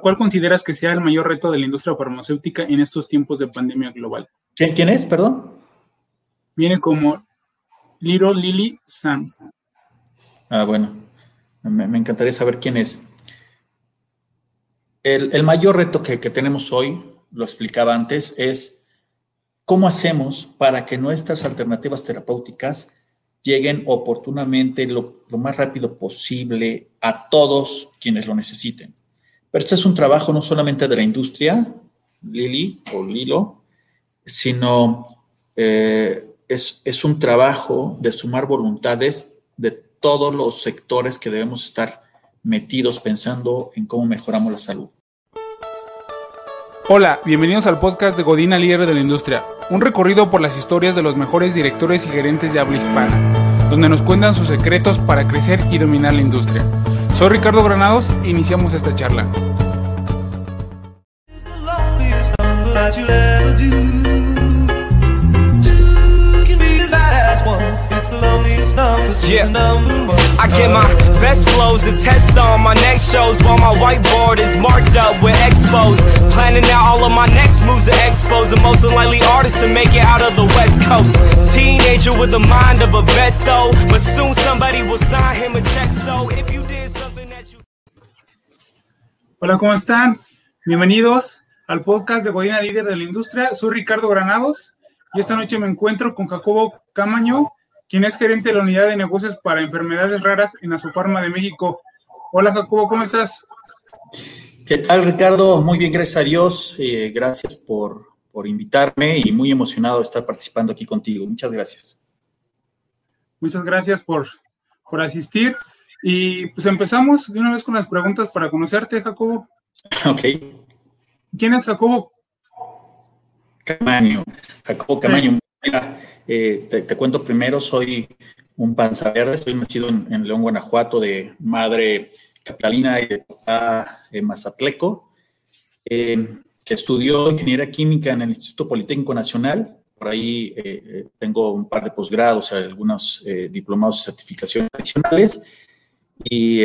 ¿cuál consideras que sea el mayor reto de la industria farmacéutica en estos tiempos de pandemia global? ¿Quién, es, perdón? Viene como Little Lily Sands. Ah, bueno, me, encantaría saber quién es. El, mayor reto que, tenemos hoy, lo explicaba antes, es cómo hacemos para que nuestras alternativas terapéuticas lleguen oportunamente lo más rápido posible a todos quienes lo necesiten. Pero este es un trabajo no solamente de la industria, Lili o Lilo, sino eh, es, es un trabajo de sumar voluntades de todos los sectores que debemos estar metidos pensando en cómo mejoramos la salud. Hola, bienvenidos al podcast de Godina Líder de la Industria, un recorrido por las historias de los mejores directores y gerentes de habla hispana, donde nos cuentan sus secretos para crecer y dominar la industria. Soy Ricardo Granados e iniciamos esta charla. Yeah. I get my best flows to test on my next shows while my whiteboard is marked up with expos. Planning out all of my next moves to expose the most unlikely artist to make it out of the West Coast. Teenager with the mind of a vet though, but soon somebody will sign him a check. So if you did something that you. Hola, ¿cómo están? Bienvenidos al podcast de Godina Líder de la Industria. Soy Ricardo Granados y esta noche me encuentro con Jacobo Camaño, quien es gerente de la unidad de negocios para enfermedades raras en Asofarma de México. Hola Jacobo, ¿cómo estás? ¿Qué tal Ricardo? Muy bien, gracias a Dios. Eh, gracias por, invitarme y muy emocionado de estar participando aquí contigo. Muchas gracias. Muchas gracias por, por asistir. Y pues empezamos de una vez con las preguntas para conocerte, Jacobo. Ok. ¿Quién es Jacobo? Camaño. Jacobo Camaño. Eh, te, cuento primero, soy un panza verde, estoy nacido en, León, Guanajuato, de madre capitalina y de papá eh, mazatleco, eh, que estudió ingeniería química en el Instituto Politécnico Nacional. Por ahí tengo un par de posgrados, algunos diplomados y certificaciones adicionales. Y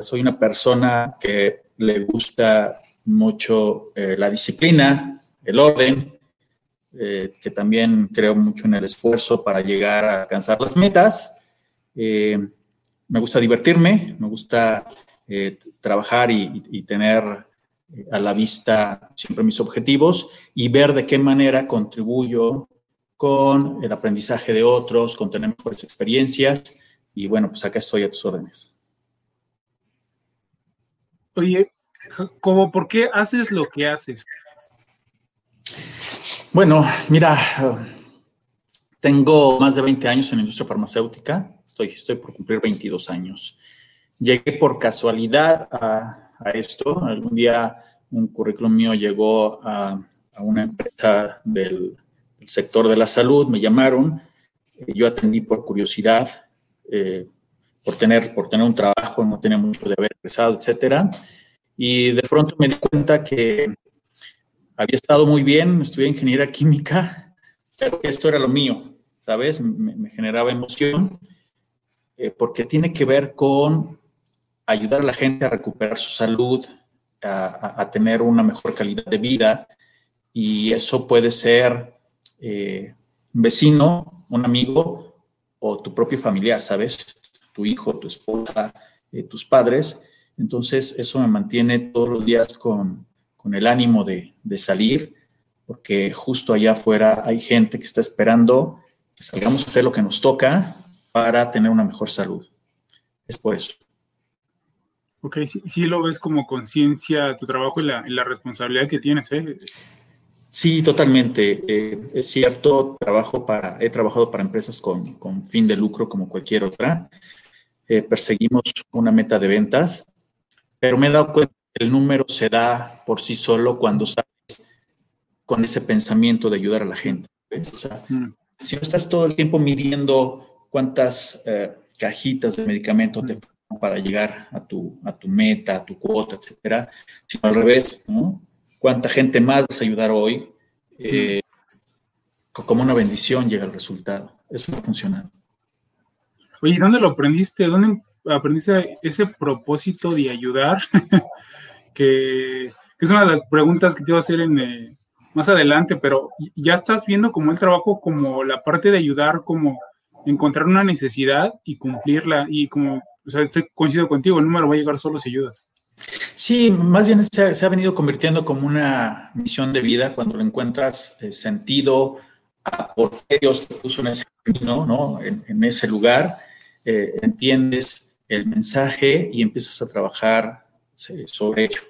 soy una persona que le gusta mucho la disciplina, el orden, eh, que también creo mucho en el esfuerzo para llegar a alcanzar las metas. Eh, me gusta divertirme, me gusta eh, trabajar y, tener a la vista siempre mis objetivos y ver de qué manera contribuyo con el aprendizaje de otros, con tener mejores experiencias. Y bueno, pues acá estoy a tus órdenes. Oye, ¿cómo por qué haces lo que haces? Bueno, mira, tengo más de 20 años en la industria farmacéutica, estoy, estoy por cumplir 22 años. Llegué por casualidad a, esto, algún día un currículum mío llegó a, una empresa del, sector de la salud, me llamaron, yo atendí por curiosidad, eh, por, tener, por tener un trabajo, no tenía mucho de haber empezado, etcétera, y de pronto me di cuenta que había estado muy bien, estudié ingeniería química, pero esto era lo mío, ¿sabes? Me, generaba emoción eh, porque tiene que ver con ayudar a la gente a recuperar su salud, a, tener una mejor calidad de vida y eso puede ser eh, un vecino, un amigo o tu propio familiar, ¿sabes? Tu hijo, tu esposa, eh, tus padres. Entonces eso me mantiene todos los días con, con el ánimo de, salir, porque justo allá afuera hay gente que está esperando que salgamos a hacer lo que nos toca para tener una mejor salud. Es por eso. Ok, sí, lo ves como conciencia, tu trabajo y la, responsabilidad que tienes, ¿eh? Sí, totalmente. Eh, es cierto, trabajo para, he trabajado para empresas con, fin de lucro como cualquier otra. Eh, perseguimos una meta de ventas, pero me he dado cuenta el número se da por sí solo cuando sabes con ese pensamiento de ayudar a la gente. Mm. si no estás todo el tiempo midiendo cuántas eh, cajitas de medicamentos te para llegar a tu, a tu meta, a tu cuota, etcétera, sino al revés, ¿no? Cuánta gente más vas a ayudar hoy, eh, como una bendición llega el resultado. Eso no ha funcionado. Oye, ¿dónde lo aprendiste? ¿Dónde aprendiste ese propósito de ayudar? que, es una de las preguntas que te iba a hacer en, eh, más adelante, pero ya estás viendo como el trabajo como la parte de ayudar, como encontrar una necesidad y cumplirla, y como, o sea, estoy coincido contigo, el número va a llegar solo si ayudas. Sí, más bien se ha, venido convirtiendo como una misión de vida cuando lo encuentras eh, sentido a por qué Dios te puso en ese camino, ¿no? En, ese lugar, eh, entiendes el mensaje y empiezas a trabajar sobre ello.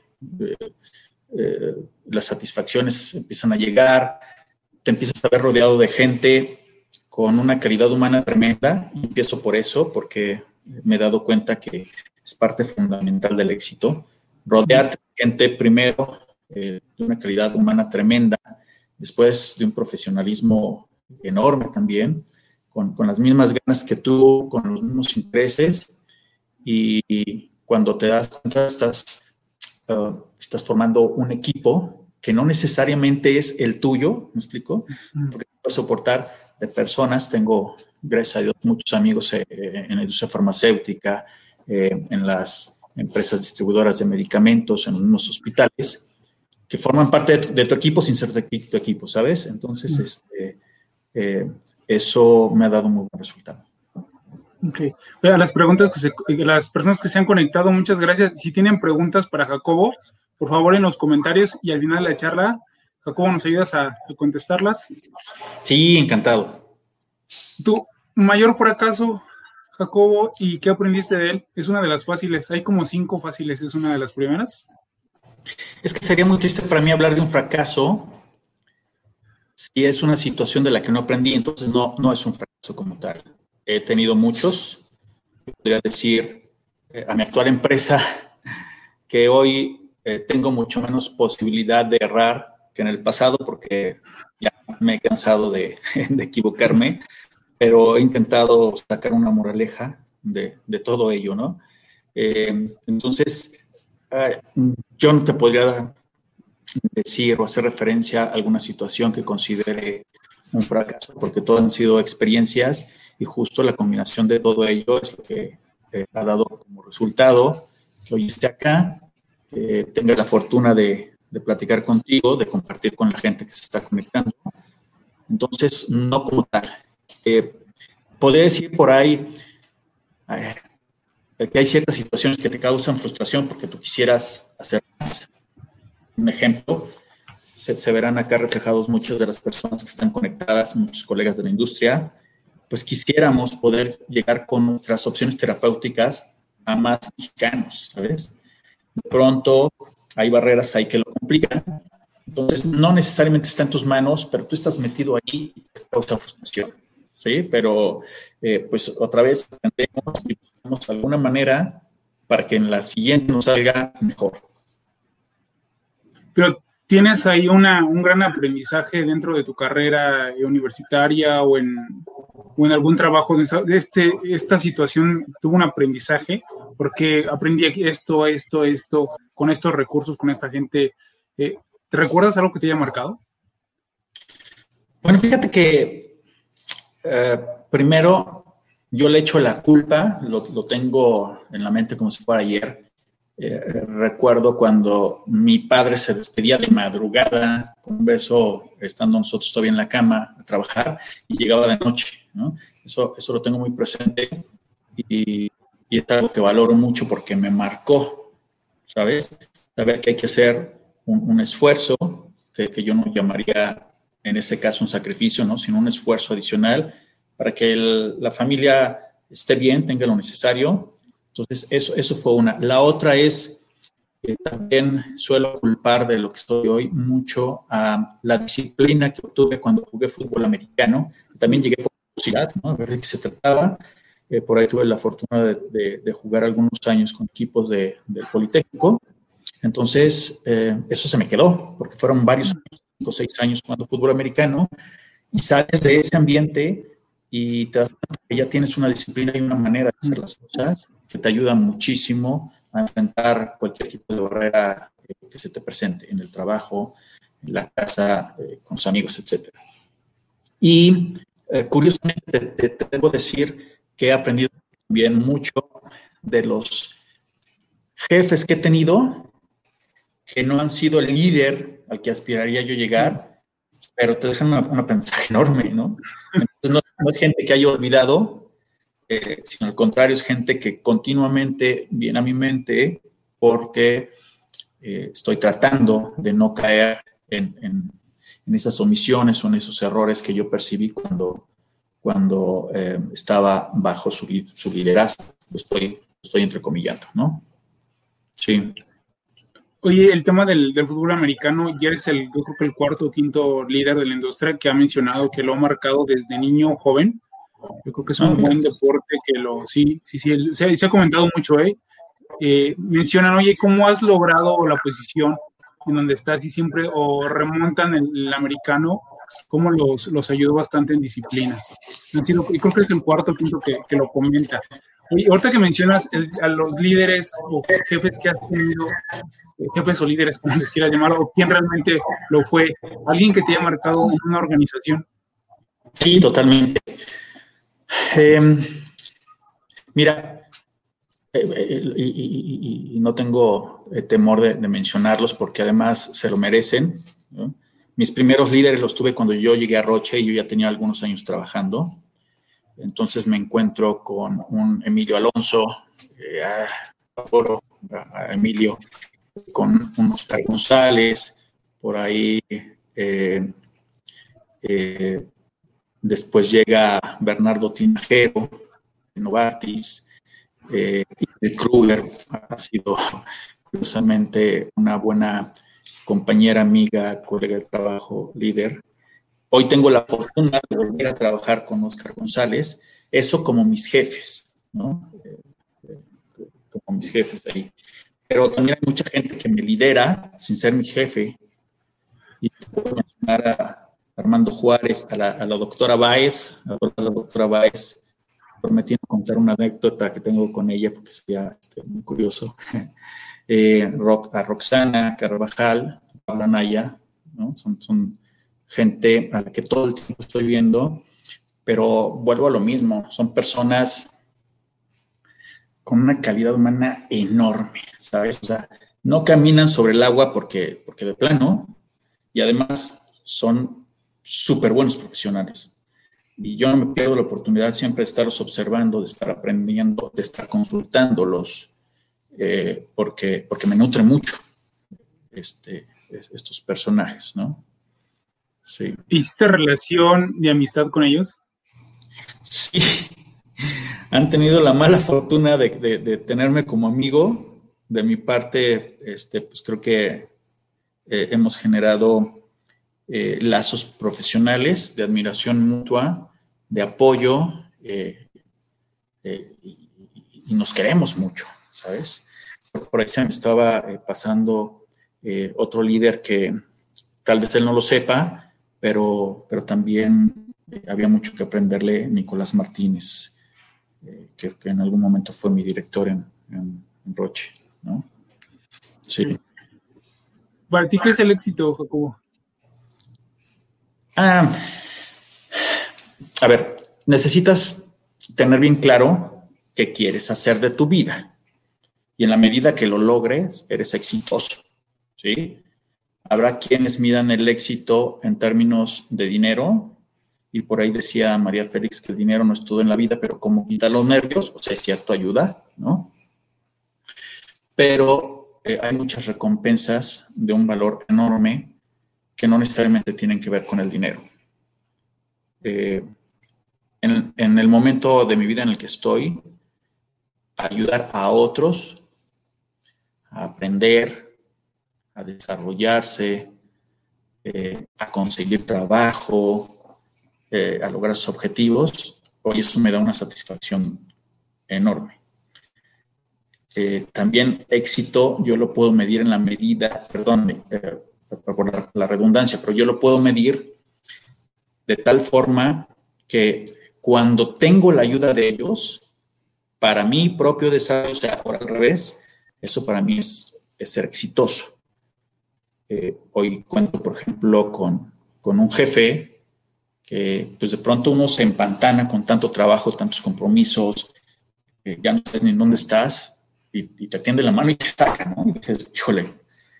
Eh, las satisfacciones empiezan a llegar, te empiezas a ver rodeado de gente con una calidad humana tremenda. Y empiezo por eso, porque me he dado cuenta que es parte fundamental del éxito. Rodearte de gente primero eh, de una calidad humana tremenda, después de un profesionalismo enorme también, con, con las mismas ganas que tú, con los mismos intereses. Y, cuando te das cuenta, estás, uh, estás formando un equipo que no necesariamente es el tuyo, ¿me explico? Porque puedo soportar de personas, tengo, gracias a Dios, muchos amigos eh, en la industria farmacéutica, eh, en las empresas distribuidoras de medicamentos, en unos hospitales, que forman parte de tu, equipo sin ser de tu equipo, ¿sabes? Entonces, este, eh, eso me ha dado un muy buen resultado. Ok. A las preguntas que se, las personas que se han conectado, muchas gracias. Si tienen preguntas para Jacobo, por favor en los comentarios y al final de la charla, Jacobo, ¿nos ayudas a, a contestarlas? Sí, encantado. Tu mayor fracaso Jacobo, ¿y qué aprendiste de él? Es una de las fáciles, hay como cinco fáciles, ¿es una de las primeras? Es que sería muy triste para mí hablar de un fracaso si es una situación de la que no aprendí, entonces no, no es un fracaso como tal. He tenido muchos, podría decir eh, a mi actual empresa que hoy eh, tengo mucho menos posibilidad de errar que en el pasado porque ya me he cansado de, de equivocarme pero he intentado sacar una moraleja de, de todo ello, ¿no? Eh, entonces, yo no te podría decir o hacer referencia a alguna situación que considere un fracaso, porque todas han sido experiencias y justo la combinación de todo ello es lo que eh, ha dado como resultado que hoy esté acá, que tenga la fortuna de, de platicar contigo, de compartir con la gente que se está conectando. Entonces, no como tal, eh, podría decir por ahí eh, que hay ciertas situaciones que te causan frustración porque tú quisieras hacer más. Un ejemplo, se, verán acá reflejados muchas de las personas que están conectadas, muchos colegas de la industria, pues quisiéramos poder llegar con nuestras opciones terapéuticas a más mexicanos, ¿sabes? De pronto hay barreras ahí que lo complican. Entonces, no necesariamente está en tus manos, pero tú estás metido ahí y te causa frustración. ¿Sí? Pero eh, pues otra vez aprendemos y buscamos alguna manera para que en la siguiente nos salga mejor. Pero tienes ahí una, un gran aprendizaje dentro de tu carrera universitaria o en, o en algún trabajo de, este, esta situación tuvo un aprendizaje porque aprendí esto, esto, esto, con estos recursos, con esta gente. Eh, ¿Te recuerdas algo que te haya marcado? Bueno, fíjate que eh, primero, yo le echo la culpa, lo, tengo en la mente como si fuera ayer. Eh, recuerdo cuando mi padre se despedía de madrugada, con un beso, estando nosotros todavía en la cama a trabajar, y llegaba de noche. Eso, eso lo tengo muy presente y, es algo que valoro mucho porque me marcó, ¿sabes? Saber que hay que hacer un, esfuerzo, que yo no llamaría en ese caso un sacrificio, ¿no? sino un esfuerzo adicional para que la familia esté bien, tenga lo necesario. Entonces, eso, eso fue una. La otra es, que también suelo culpar de lo que estoy hoy mucho a la disciplina que obtuve cuando jugué fútbol americano. También llegué por curiosidad, ¿no? A ver de qué se trataba. Eh, por ahí tuve la fortuna de, de, jugar algunos años con equipos de, del Politécnico. Entonces, eh, eso se me quedó, porque fueron varios años seis años jugando fútbol americano y sales de ese ambiente y te das cuenta que ya tienes una disciplina y una manera de hacer las cosas que te ayuda muchísimo a enfrentar cualquier tipo de barrera eh, que se te presente en el trabajo, en la casa, eh, con los amigos, etc. Y eh, curiosamente te, te, debo decir que he aprendido también mucho de los jefes que he tenido que no han sido el líder al que aspiraría yo llegar, pero te dejan un aprendizaje enorme, ¿no? Entonces, no, es gente que haya olvidado, eh, sino al contrario, es gente que continuamente viene a mi mente porque eh, estoy tratando de no caer en, esas omisiones o en esos errores que yo percibí cuando, cuando eh, estaba bajo su, su liderazgo. Estoy, estoy entrecomillando, ¿no? Sí. Oye, el tema del, fútbol americano, ya eres el, yo creo que el cuarto o quinto líder de la industria que ha mencionado que lo ha marcado desde niño joven. Yo creo que es un buen deporte que lo, sí, sí, sí, se, se ha comentado mucho, ¿eh? ¿eh? Mencionan, oye, ¿cómo has logrado la posición en donde estás y siempre, o remontan el, americano, cómo los, los ayudó bastante en disciplinas? Y creo que es el cuarto o quinto que, que lo comenta. Y ahorita que mencionas a los líderes o jefes que has tenido, eh, jefes o líderes, como decir llamarlo, o quién realmente lo fue, alguien que te haya marcado una organización. Sí, totalmente. Em, mira, eh, eh, y, no tengo temor de, mencionarlos porque además se lo merecen. Mis primeros líderes los tuve cuando yo llegué a Roche y yo ya tenía algunos años trabajando. Entonces me encuentro con un Emilio Alonso, eh, Emilio, con un Oscar González, por ahí. Eh, eh, después llega Bernardo Tinajero, Novartis, eh, Kruger ha sido curiosamente una buena compañera, amiga, colega de trabajo, líder. Hoy tengo la fortuna de volver a trabajar con Oscar González, eso como mis jefes, ¿no? Como mis jefes ahí. Pero también hay mucha gente que me lidera sin ser mi jefe. Y puedo mencionar a Armando Juárez, a la, doctora Báez, a la doctora Báez, prometí contar una anécdota que tengo con ella porque sería este, muy curioso. Eh, a Roxana Carvajal, a Naya, ¿no? Son, son gente a la que todo el tiempo estoy viendo, pero vuelvo a lo mismo, son personas con una calidad humana enorme, ¿sabes? O sea, no caminan sobre el agua porque, porque de plano, y además son súper buenos profesionales. Y yo no me pierdo la oportunidad siempre de estarlos observando, de estar aprendiendo, de estar consultándolos, eh, porque, porque me nutre mucho este, estos personajes, ¿no? Sí. ¿Hiciste relación de amistad con ellos? Sí. Han tenido la mala fortuna de, tenerme como amigo. De mi parte, este, pues creo que eh, hemos generado eh, lazos profesionales de admiración mutua, de apoyo, eh, y, y, nos queremos mucho, ¿sabes? Por ahí se me estaba pasando otro líder que tal vez él no lo sepa, pero, pero también había mucho que aprenderle Nicolás Martínez, eh, que, en algún momento fue mi director en, Roche, ¿no? Sí. ¿Para ti qué es el éxito, Jacobo? Ah, a ver, necesitas tener bien claro qué quieres hacer de tu vida. Y en la medida que lo logres, eres exitoso. ¿Sí? Habrá quienes midan el éxito en términos de dinero, y por ahí decía María Félix que el dinero no es todo en la vida, pero como quita los nervios, o sea, es cierto, ayuda, ¿no? Pero eh, hay muchas recompensas de un valor enorme que no necesariamente tienen que ver con el dinero. Eh, en, en el momento de mi vida en el que estoy, ayudar a otros a aprender, a desarrollarse, eh, a conseguir trabajo, eh, a lograr sus objetivos, hoy eso me da una satisfacción enorme. Eh, también éxito yo lo puedo medir en la medida, perdón por la, redundancia, pero yo lo puedo medir de tal forma que cuando tengo la ayuda de ellos, para mi propio desarrollo, o sea, por al revés, eso para mí es ser exitoso. Eh, hoy cuento, por ejemplo, con, un jefe que pues de pronto uno se empantana con tanto trabajo, tantos compromisos, ya no sabes ni dónde estás y, te atiende la mano y te saca, ¿no? Y dices, híjole,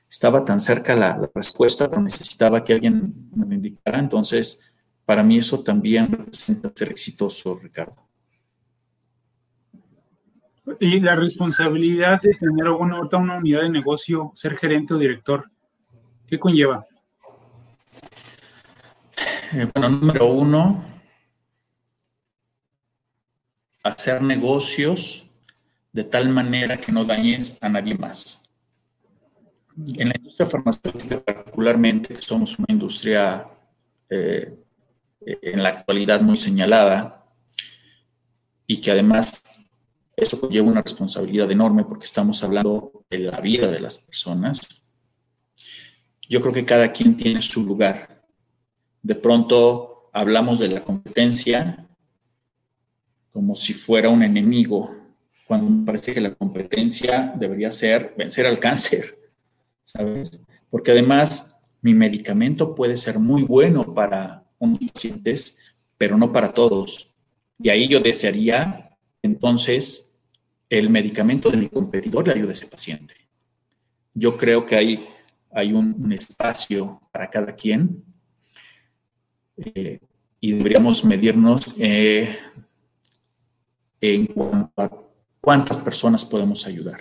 estaba tan cerca la, respuesta, pero necesitaba que alguien me indicara. Entonces, para mí eso también representa ser exitoso, Ricardo. Y la responsabilidad de tener una, una unidad de negocio, ser gerente o director, ¿qué conlleva? Eh, bueno, número uno, hacer negocios de tal manera que no dañes a nadie más. En la industria farmacéutica particularmente, que somos una industria eh, en la actualidad muy señalada y que además eso lleva una responsabilidad enorme porque estamos hablando de la vida de las personas. Yo creo que cada quien tiene su lugar. De pronto hablamos de la competencia como si fuera un enemigo, cuando me parece que la competencia debería ser vencer al cáncer, ¿sabes? Porque además mi medicamento puede ser muy bueno para unos pacientes, pero no para todos. Y ahí yo desearía entonces el medicamento de mi competidor le ayude a ese paciente. Yo creo que hay, hay un, espacio para cada quien eh, y deberíamos medirnos eh, en cuanto a cuántas personas podemos ayudar,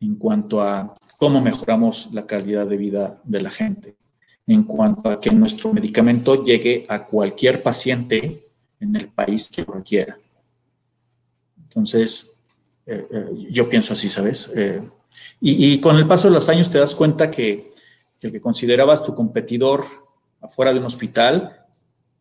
en cuanto a cómo mejoramos la calidad de vida de la gente, en cuanto a que nuestro medicamento llegue a cualquier paciente en el país que lo requiera. Entonces, eh, yo pienso así, ¿sabes? Y, con el paso de los años te das cuenta que, que el que considerabas tu competidor afuera de un hospital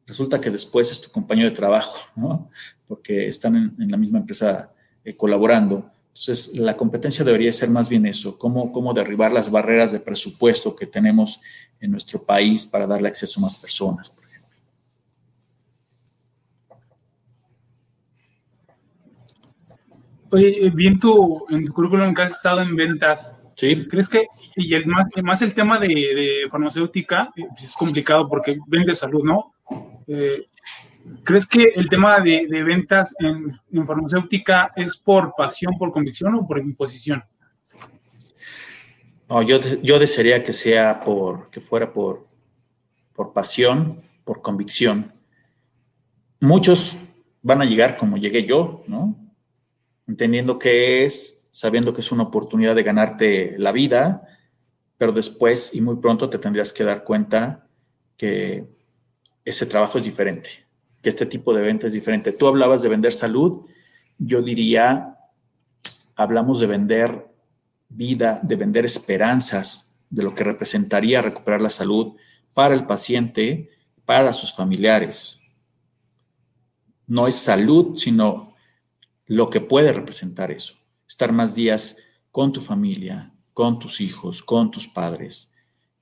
resulta que después es tu compañero de trabajo, ¿no? Porque están en, la misma empresa eh, colaborando. Entonces, la competencia debería ser más bien eso, cómo, cómo derribar las barreras de presupuesto que tenemos en nuestro país para darle acceso a más personas, por ejemplo. Oye, bien tu, en tu currículum que has estado en ventas, Sí. ¿Crees que, y el más, más el tema de, farmacéutica, eh, pues, es complicado porque vende salud, ¿no? Eh, ¿Crees que el tema de, ventas en, farmacéutica es por pasión, por convicción o por imposición? No, yo, yo desearía que sea por, que fuera por, por pasión, por convicción. Muchos van a llegar como llegué yo, ¿no? Entendiendo que es, sabiendo que es una oportunidad de ganarte la vida, pero después y muy pronto te tendrías que dar cuenta que ese trabajo es diferente, que este tipo de venta es diferente. Tú hablabas de vender salud, yo diría, hablamos de vender vida, de vender esperanzas, de lo que representaría recuperar la salud para el paciente, para sus familiares. No es salud, sino lo que puede representar eso. Estar más días con tu familia, con tus hijos, con tus padres,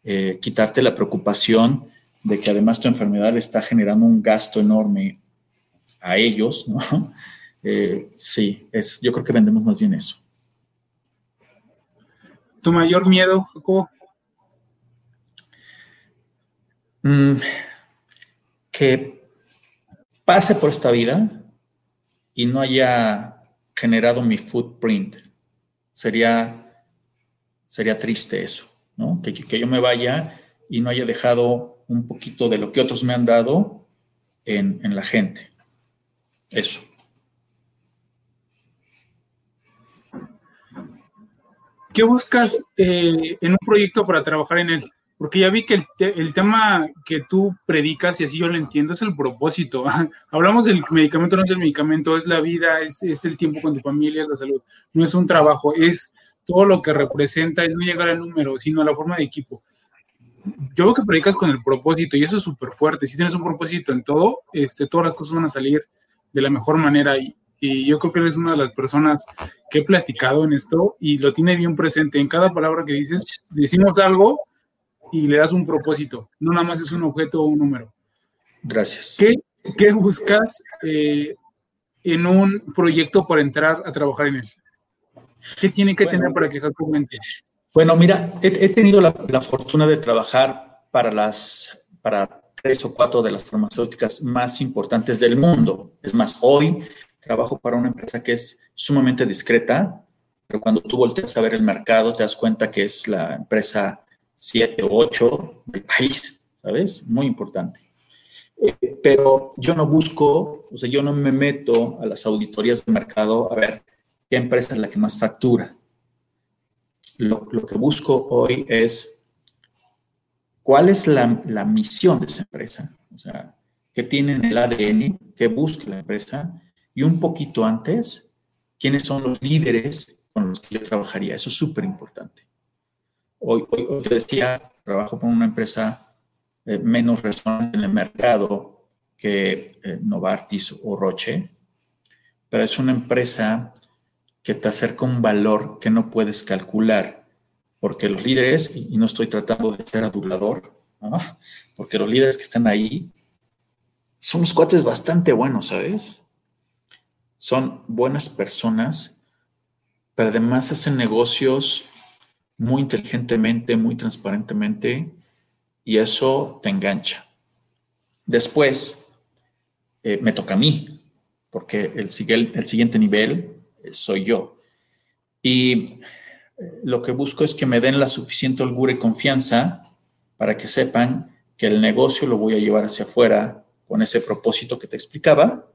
eh, quitarte la preocupación de que además tu enfermedad le está generando un gasto enorme a ellos, ¿no? Eh, sí, es, yo creo que vendemos más bien eso. ¿Tu mayor miedo, Jacobo? Mm, que pase por esta vida y no haya generado mi footprint. Sería, sería triste eso, ¿no? Que, que yo me vaya y no haya dejado un poquito de lo que otros me han dado en, la gente. Eso. ¿Qué buscas eh, en un proyecto para trabajar en él? Porque ya vi que el, tema que tú predicas, y así yo lo entiendo, es el propósito. Hablamos del medicamento, no es el medicamento, es la vida, es, es, el tiempo con tu familia, es la salud. No es un trabajo, es todo lo que representa, es no llegar al número, sino a la forma de equipo yo veo que predicas con el propósito y eso es súper fuerte. Si tienes un propósito en todo, este, todas las cosas van a salir de la mejor manera y, y, yo creo que eres una de las personas que he platicado en esto y lo tiene bien presente. En cada palabra que dices, decimos algo y le das un propósito, no nada más es un objeto o un número. Gracias. ¿Qué, qué buscas eh, en un proyecto para entrar a trabajar en él? ¿Qué tiene que tener para que Jacob entre? Bueno, mira, he, tenido la, fortuna de trabajar para las para tres o cuatro de las farmacéuticas más importantes del mundo. Es más, hoy trabajo para una empresa que es sumamente discreta, pero cuando tú volteas a ver el mercado, te das cuenta que es la empresa 7 o 8 del país, ¿sabes? Muy importante. Eh, pero yo no busco, o sea, yo no me meto a las auditorías de mercado a ver qué empresa es la que más factura. Lo, que busco hoy es cuál es la, la, misión de esa empresa, o sea, qué tiene en el ADN, qué busca la empresa, y un poquito antes, quiénes son los líderes con los que yo trabajaría. Eso es súper importante. Hoy, hoy, decía, trabajo con una empresa eh, menos resonante en el mercado que eh, Novartis o Roche, pero es una empresa que te acerca un valor que no puedes calcular, porque los líderes, y no estoy tratando de ser adulador, porque los líderes que están ahí son unos cuates bastante buenos, ¿sabes? Son buenas personas, pero además hacen negocios muy inteligentemente, muy transparentemente, y eso te engancha. Después, eh, me toca a mí, porque el, el siguiente nivel soy yo. Y eh, lo que busco es que me den la suficiente holgura y confianza para que sepan que el negocio lo voy a llevar hacia afuera con ese propósito que te explicaba,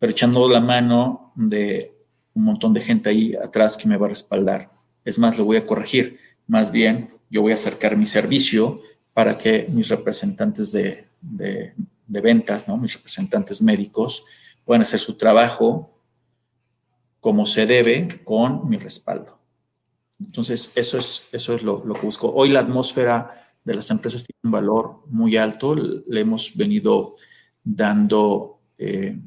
pero echando la mano de un montón de gente ahí atrás que me va a respaldar. Es más, lo voy a corregir. Más bien, yo voy a acercar mi servicio para que mis representantes de, de, ventas, ¿no? mis representantes médicos, puedan hacer su trabajo como se debe con mi respaldo. Entonces, eso es, eso es lo, que busco. Hoy la atmósfera de las empresas tiene un valor muy alto. Le hemos venido dando eh,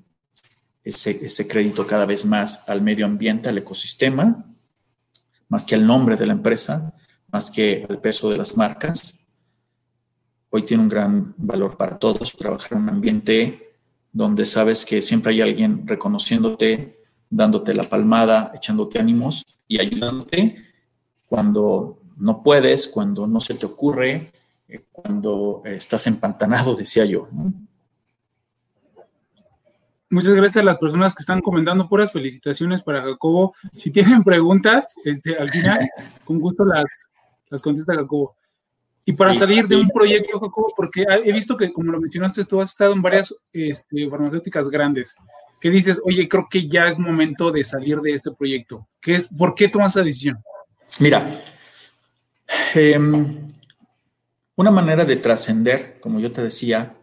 ese, ese, crédito cada vez más al medio ambiente, al ecosistema, más que al nombre de la empresa, más que al peso de las marcas. Hoy tiene un gran valor para todos trabajar en un ambiente donde sabes que siempre hay alguien reconociéndote, dándote la palmada, echándote ánimos y ayudándote cuando no puedes, cuando no se te ocurre, eh, cuando estás empantanado, decía yo. Muchas gracias a las personas que están comentando. Puras felicitaciones para Jacobo. Si tienen preguntas, este, al final, con gusto las, las contesta Jacobo. Y para salir de un proyecto, Jacobo, porque he visto que, como lo mencionaste, tú has estado en varias este, farmacéuticas grandes que dices, oye, creo que ya es momento de salir de este proyecto? ¿Qué es, ¿Por qué tomas esa decisión? Mira, em, una manera de trascender, como yo te decía,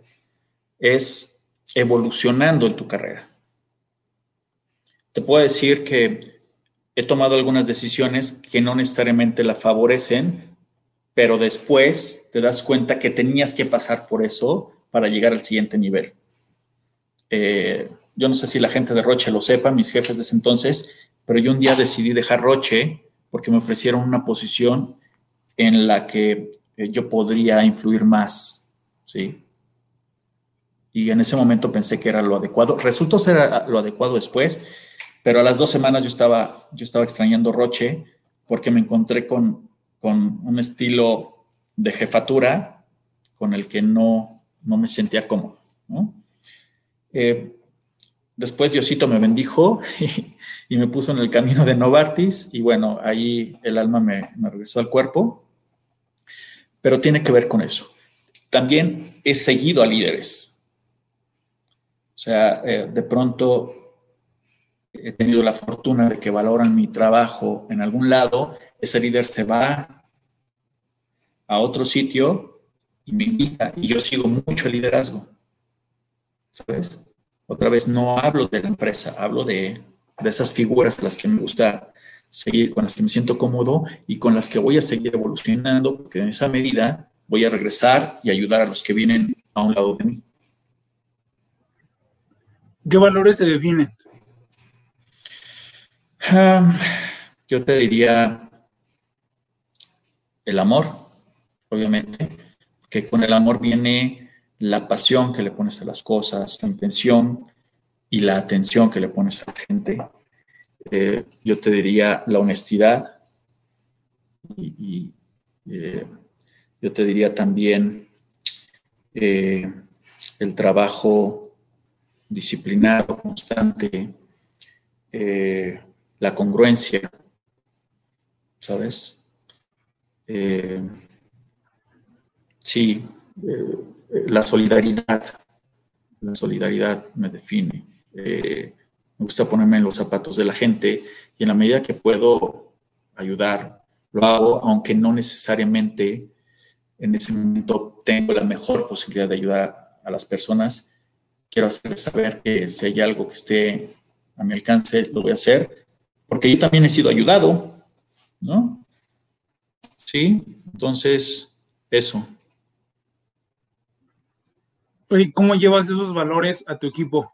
es evolucionando en tu carrera. Te puedo decir que he tomado algunas decisiones que no necesariamente la favorecen, pero después te das cuenta que tenías que pasar por eso para llegar al siguiente nivel. Eh, yo no sé si la gente de Roche lo sepa, mis jefes de ese entonces, pero yo un día decidí dejar Roche porque me ofrecieron una posición en la que eh, yo podría influir más, ¿sí? Y en ese momento pensé que era lo adecuado. Resultó ser lo adecuado después, pero a las dos semanas yo estaba, yo estaba extrañando Roche porque me encontré con, con un estilo de jefatura con el que no, no me sentía cómodo. Eh, Después Diosito me bendijo y, me puso en el camino de Novartis y bueno, ahí el alma me, regresó al cuerpo, pero tiene que ver con eso. También he seguido a líderes. O sea, eh, de pronto he tenido la fortuna de que valoran mi trabajo en algún lado, ese líder se va a otro sitio y me invita y yo sigo mucho el liderazgo. ¿Sabes? Otra vez, no hablo de la empresa, hablo de, esas figuras a las que me gusta seguir, con las que me siento cómodo y con las que voy a seguir evolucionando, porque en esa medida voy a regresar y ayudar a los que vienen a un lado de mí. ¿Qué valores se definen? yo te diría el amor, obviamente, que con el amor viene la pasión que le pones a las cosas, la intención y la atención que le pones a la gente. Eh, yo te diría la honestidad y, eh, yo te diría también eh, el trabajo disciplinado, constante, la congruencia, ¿sabes? Eh, sí, eh, la solidaridad, la solidaridad me define. Eh, me gusta ponerme en los zapatos de la gente y en la medida que puedo ayudar, lo hago, aunque no necesariamente en ese momento tengo la mejor posibilidad de ayudar a las personas. Quiero hacerles saber que si hay algo que esté a mi alcance, lo voy a hacer, porque yo también he sido ayudado, ¿no? Sí, entonces, eso. Oye, ¿cómo llevas esos valores a tu equipo?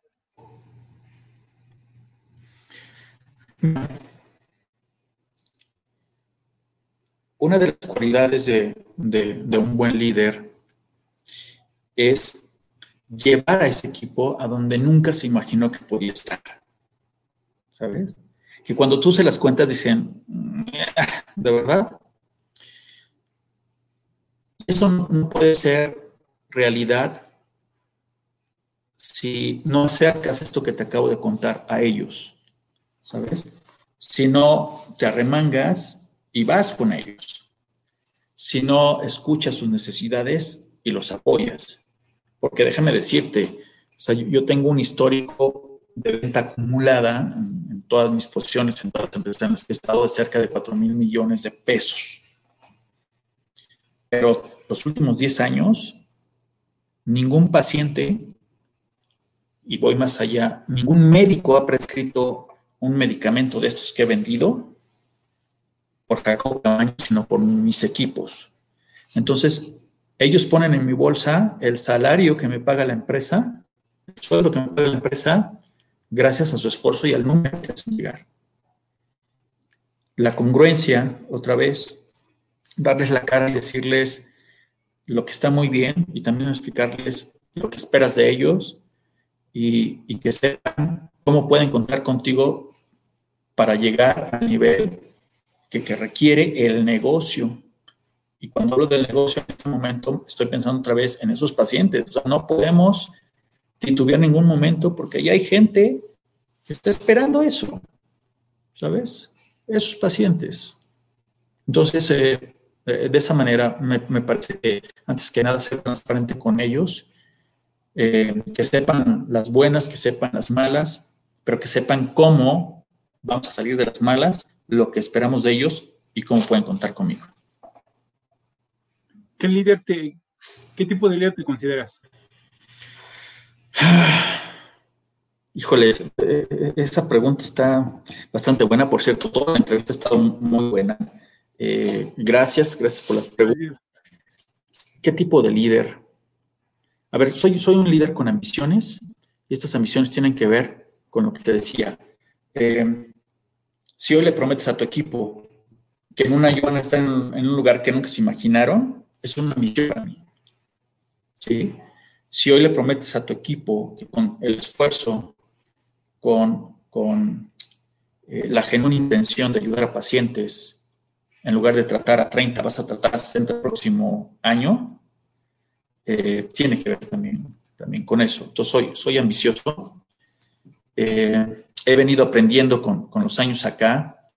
Una de las cualidades de, un buen líder es llevar a ese equipo a donde nunca se imaginó que podía estar. ¿Sabes? Que cuando tú se las cuentas dicen, ¿de verdad? Eso no puede ser realidad si no acercas esto que te acabo de contar a ellos, ¿sabes? Si no te arremangas y vas con ellos. Si no escuchas sus necesidades y los apoyas. Porque déjame decirte, yo tengo un histórico de venta acumulada en, todas mis posiciones, en todas las empresas en las que he estado, de cerca de 4 mil millones de pesos. Pero los últimos 10 años, ningún paciente, y voy más allá, ningún médico ha prescrito un medicamento de estos que he vendido por Jacob Tamaño, sino por mis equipos. Entonces, ellos ponen en mi bolsa el salario que me paga la empresa, el sueldo que me paga la empresa, gracias a su esfuerzo y al número que hacen llegar. La congruencia, otra vez, darles la cara y decirles lo que está muy bien y también explicarles lo que esperas de ellos y, que sepan cómo pueden contar contigo para llegar al nivel que, requiere el negocio. Y cuando hablo del negocio en este momento, estoy pensando otra vez en esos pacientes. O sea, no podemos titubear ningún momento porque ya hay gente que está esperando eso, ¿sabes? Esos pacientes. Entonces, eh, eh, de esa manera, me, parece que antes que nada ser transparente con ellos, eh, que sepan las buenas, que sepan las malas, pero que sepan cómo vamos a salir de las malas, lo que esperamos de ellos y cómo pueden contar conmigo. ¿Qué líder te, qué tipo de líder te consideras? Híjole, eh, esa pregunta está bastante buena. Por cierto, toda la entrevista ha estado muy buena. Eh, gracias, gracias por las preguntas. ¿Qué tipo de líder? A ver, soy, soy un líder con ambiciones y estas ambiciones tienen que ver con lo que te decía. Eh, si hoy le prometes a tu equipo que en un año van a estar en, un lugar que nunca se imaginaron, es una ambición para mí. ¿Sí? Si hoy le prometes a tu equipo que con el esfuerzo, con, con eh, la genuina intención de ayudar a pacientes, en lugar de tratar a 30, vas a tratar a 60 el próximo año, eh, tiene que ver también, también con eso. Entonces, soy, soy ambicioso. Eh, he venido aprendiendo con, con, los años acá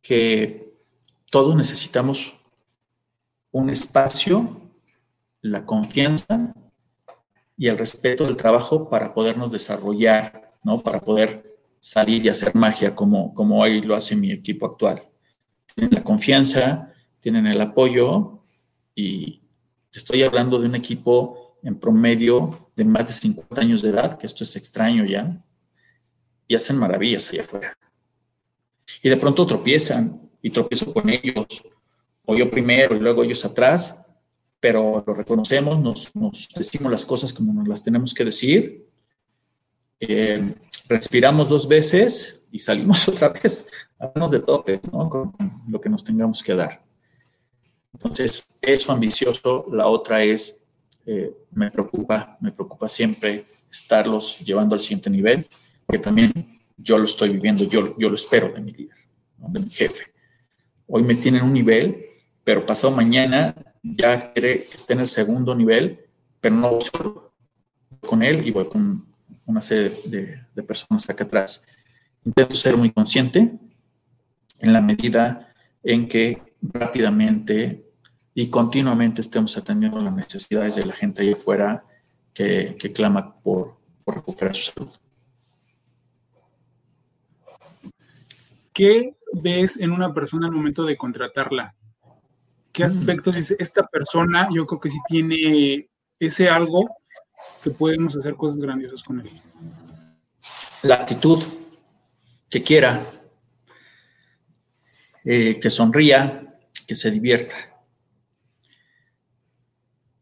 que todos necesitamos un espacio, la confianza y el respeto del trabajo para podernos desarrollar, ¿no? Para poder salir y hacer magia como, como hoy lo hace mi equipo actual tienen la confianza, tienen el apoyo y estoy hablando de un equipo en promedio de más de 50 años de edad, que esto es extraño ya, y hacen maravillas allá afuera. Y de pronto tropiezan y tropiezo con ellos, o yo primero y luego ellos atrás, pero lo reconocemos, nos, decimos las cosas como nos las tenemos que decir, eh, respiramos dos veces y salimos otra vez a de topes, ¿no? Con lo que nos tengamos que dar. Entonces, eso ambicioso. La otra es, eh, me preocupa, me preocupa siempre estarlos llevando al siguiente nivel, porque también yo lo estoy viviendo, yo, yo lo espero de mi líder, de mi jefe. Hoy me tienen un nivel, pero pasado mañana ya quiere que esté en el segundo nivel, pero no solo con él y voy con una serie de, de personas acá atrás. Intento ser muy consciente, en la medida en que rápidamente y continuamente estemos atendiendo las necesidades de la gente ahí afuera que, clama por, por recuperar su salud. ¿Qué ves en una persona al momento de contratarla? ¿Qué aspectos dice esta persona? Yo creo que sí tiene ese algo que podemos hacer cosas grandiosas con él. La actitud, que quiera, eh, que sonría, que se divierta.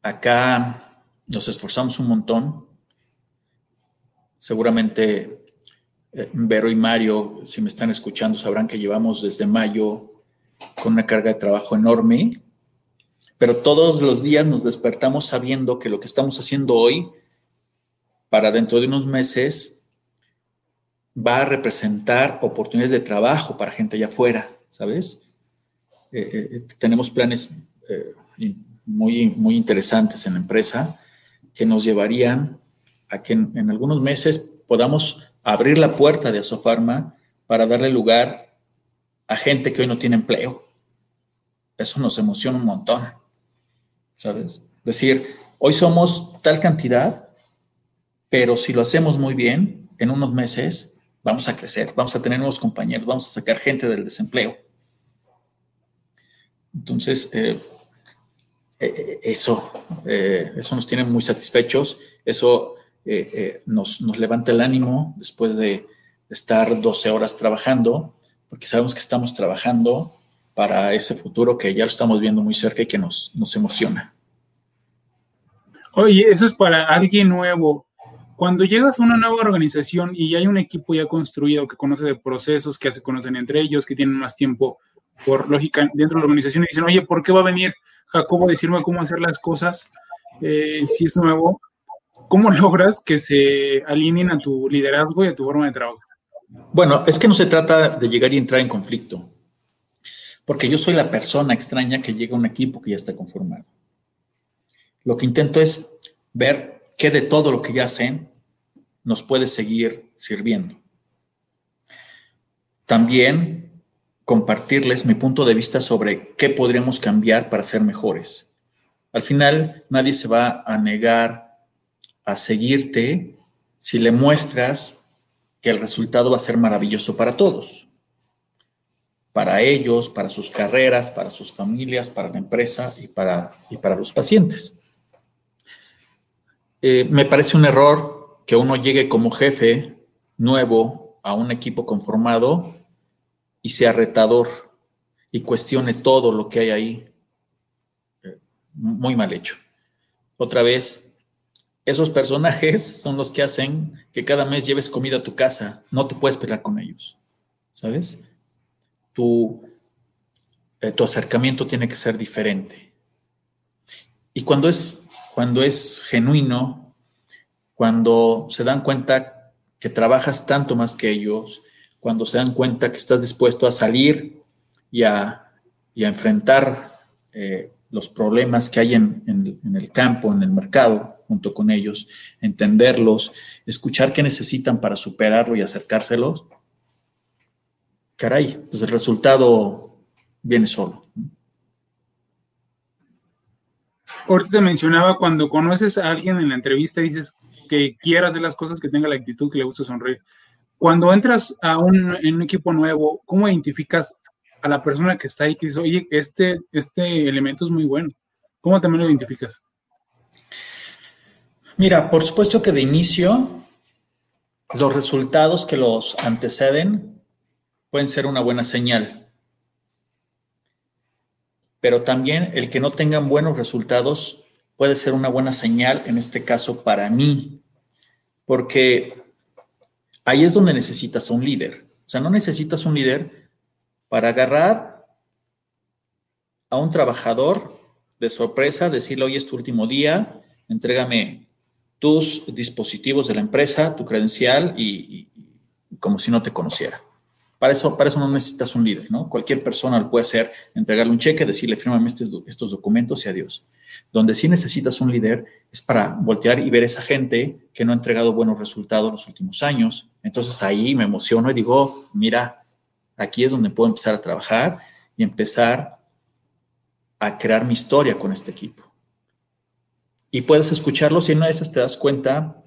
Acá nos esforzamos un montón. Seguramente eh, Vero y Mario, si me están escuchando, sabrán que llevamos desde mayo con una carga de trabajo enorme, pero todos los días nos despertamos sabiendo que lo que estamos haciendo hoy, para dentro de unos meses, va a representar oportunidades de trabajo para gente allá afuera, ¿sabes? Eh, eh, tenemos planes muy, muy interesantes en la empresa que nos llevarían a que en algunos meses podamos abrir la puerta de Asofarma para darle lugar a gente que hoy no tiene empleo. Eso nos emociona un montón, ¿sabes? Decir, hoy somos tal cantidad, pero si lo hacemos muy bien, en unos meses vamos a crecer, vamos a tener nuevos compañeros, vamos a sacar gente del desempleo. Entonces, eh, eh, eh, eso, eso nos tiene muy satisfechos, eso eh, nos, levanta el ánimo después de estar 12 horas trabajando, porque sabemos que estamos trabajando para ese futuro que ya lo estamos viendo muy cerca y que nos, nos emociona. Oye, eso es para alguien nuevo. Cuando llegas a una nueva organización y hay un equipo ya construido que conoce de procesos, que se conocen entre ellos, que tienen más tiempo por lógica dentro de la organización y dicen, oye, ¿por qué va a venir Jacobo a decirme cómo hacer las cosas eh, si es nuevo? ¿cómo logras que se alineen a tu liderazgo y a tu forma de trabajo? Bueno, es que no se trata de llegar y entrar en conflicto, porque yo soy la persona extraña que llega a un equipo que ya está conformado. Lo que intento es ver qué de todo lo que ya hacen nos puede seguir sirviendo. También compartirles mi punto de vista sobre qué podríamos cambiar para ser mejores. Al final, nadie se va a negar a seguirte si le muestras que el resultado va a ser maravilloso para todos. Para ellos, para sus carreras, para sus familias, para la empresa y para, y para los pacientes. Eh, me parece un error que uno llegue como jefe nuevo a un equipo conformado y sea retador y cuestione todo lo que hay ahí. Eh, muy mal hecho. Otra vez, esos personajes son los que hacen que cada mes lleves comida a tu casa. No te puedes pelear con ellos, ¿sabes? Tu, eh, tu acercamiento tiene que ser diferente. Y cuando es, cuando es genuino, cuando se dan cuenta que trabajas tanto más que ellos, cuando se dan cuenta que estás dispuesto a salir y a, enfrentar eh, los problemas que hay en, en el campo, en el mercado, junto con ellos, entenderlos, escuchar qué necesitan para superarlo y acercárselos, caray, pues el resultado viene solo. Ahorita te mencionaba cuando conoces a alguien en la entrevista dices que quiera hacer las cosas, que tenga la actitud, que le guste sonreír. Cuando entras a un, en un equipo nuevo, ¿cómo identificas a la persona que está ahí que dice, oye, este, este elemento es muy bueno? ¿Cómo también lo identificas? Mira, por supuesto que de inicio los resultados que los anteceden pueden ser una buena señal. Pero también el que no tengan buenos resultados puede ser una buena señal, en este caso para mí, porque ahí es donde necesitas a un líder. O sea, no necesitas un líder para agarrar a un trabajador de sorpresa, decirle, hoy es tu último día, entrégame tus dispositivos de la empresa, tu credencial y, como si no te conociera. Para eso, para eso no necesitas un líder, ¿no? Cualquier persona lo puede hacer, entregarle un cheque, decirle, fírmame estos, estos documentos y adiós. Donde sí necesitas un líder es para voltear y ver esa gente que no ha entregado buenos resultados los últimos años. Entonces ahí me emociono y digo, mira, aquí es donde puedo empezar a trabajar y empezar a crear mi historia con este equipo. Y puedes escucharlo si en una de te das cuenta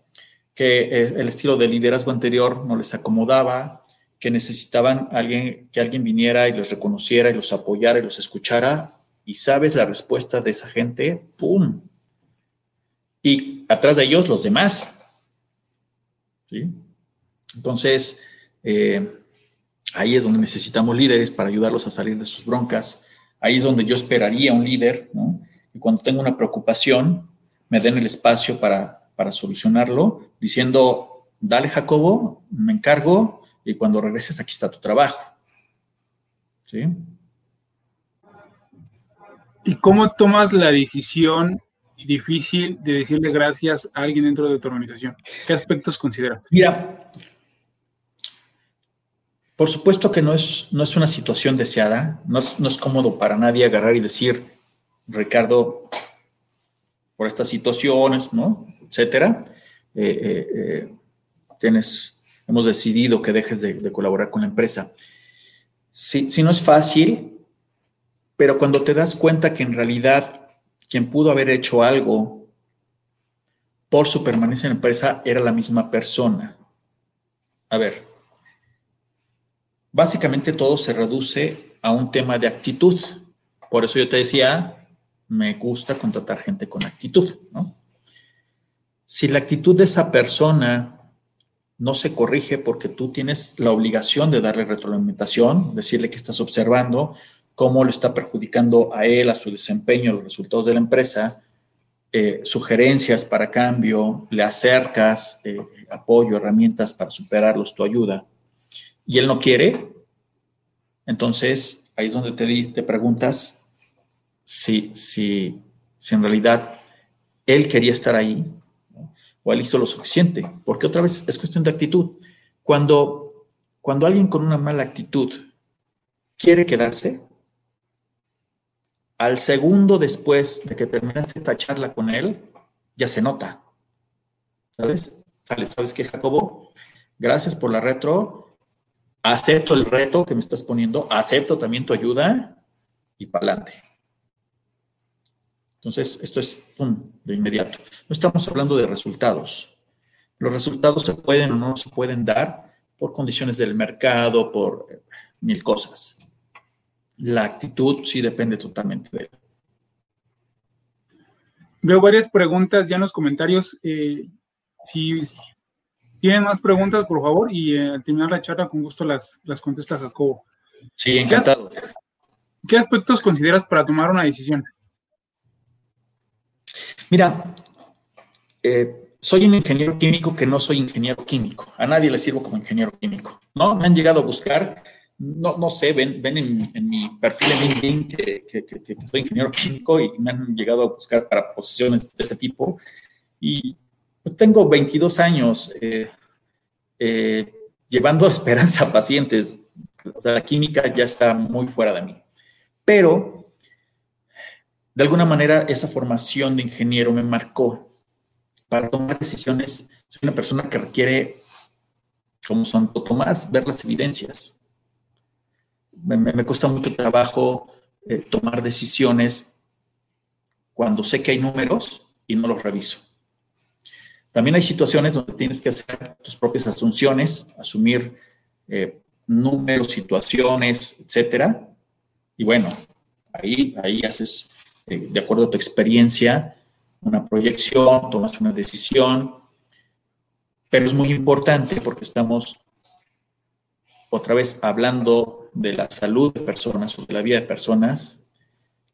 que eh, el estilo de liderazgo anterior no les acomodaba, que necesitaban alguien, que alguien viniera y los reconociera y los apoyara y los escuchara. Y sabes la respuesta de esa gente, ¡pum! Y atrás de ellos los demás. ¿Sí? Entonces, eh, ahí es donde necesitamos líderes para ayudarlos a salir de sus broncas. Ahí es donde yo esperaría un líder, ¿no? Y cuando tengo una preocupación, me den el espacio para, solucionarlo, diciendo, dale Jacobo, me encargo y cuando regreses aquí está tu trabajo. ¿Sí? ¿Y cómo tomas la decisión difícil de decirle gracias a alguien dentro de tu organización? ¿Qué aspectos consideras? Mira, por supuesto que no es, no es una situación deseada, no es, no es cómodo para nadie agarrar y decir, Ricardo, por estas situaciones, ¿no? Etcétera. Eh, eh, eh, tienes, hemos decidido que dejes de, colaborar con la empresa. Si, si no es fácil, pero cuando te das cuenta que en realidad quien pudo haber hecho algo por su permanencia en la empresa era la misma persona. A ver, básicamente todo se reduce a un tema de actitud. Por eso yo te decía, me gusta contratar gente con actitud, ¿no? Si la actitud de esa persona no se corrige porque tú tienes la obligación de darle retroalimentación, decirle que estás observando cómo lo está perjudicando a él, a su desempeño, a los resultados de la empresa, eh, sugerencias para cambio, le acercas eh, apoyo, herramientas para superarlos, tu ayuda, y él no quiere, entonces ahí es donde te, te preguntas, si, si, si en realidad él quería estar ahí o él hizo lo suficiente, porque otra vez es cuestión de actitud. Cuando, cuando alguien con una mala actitud quiere quedarse, al segundo después de que terminaste esta charla con él, ya se nota. ¿Sabes? ¿Sabes qué, Jacobo? Gracias por la retro. Acepto el reto que me estás poniendo, acepto también tu ayuda y para adelante. Entonces, esto es pum, de inmediato. No estamos hablando de resultados. Los resultados se pueden o no se pueden dar por condiciones del mercado, por eh, mil cosas. La actitud sí depende totalmente de él. Veo varias preguntas ya en los comentarios. Eh, si tienen más preguntas, por favor, y eh, al terminar la charla, con gusto las, las contesta Jacobo. Sí, encantado. ¿Qué aspectos consideras para tomar una decisión? Mira, eh, soy un ingeniero químico que no soy ingeniero químico. A nadie le sirvo como ingeniero químico. ¿no? Me han llegado a buscar, no, no sé, ven, ven en, mi perfil en LinkedIn que, soy ingeniero químico y me han llegado a buscar para posiciones de ese tipo. Y tengo 22 años eh, eh, llevando esperanza a pacientes. O sea, la química ya está muy fuera de mí. Pero de alguna manera esa formación de ingeniero me marcó para tomar decisiones. Soy una persona que requiere, como Santo Tomás, ver las evidencias. Me, me cuesta mucho trabajo eh, tomar decisiones cuando sé que hay números y no los reviso. También hay situaciones donde tienes que hacer tus propias asunciones, asumir eh, números, situaciones, etcétera. Y bueno, ahí, ahí haces eh, de acuerdo a tu experiencia, una proyección, tomas una decisión, pero es muy importante porque estamos otra vez hablando de la salud de personas o de la vida de personas,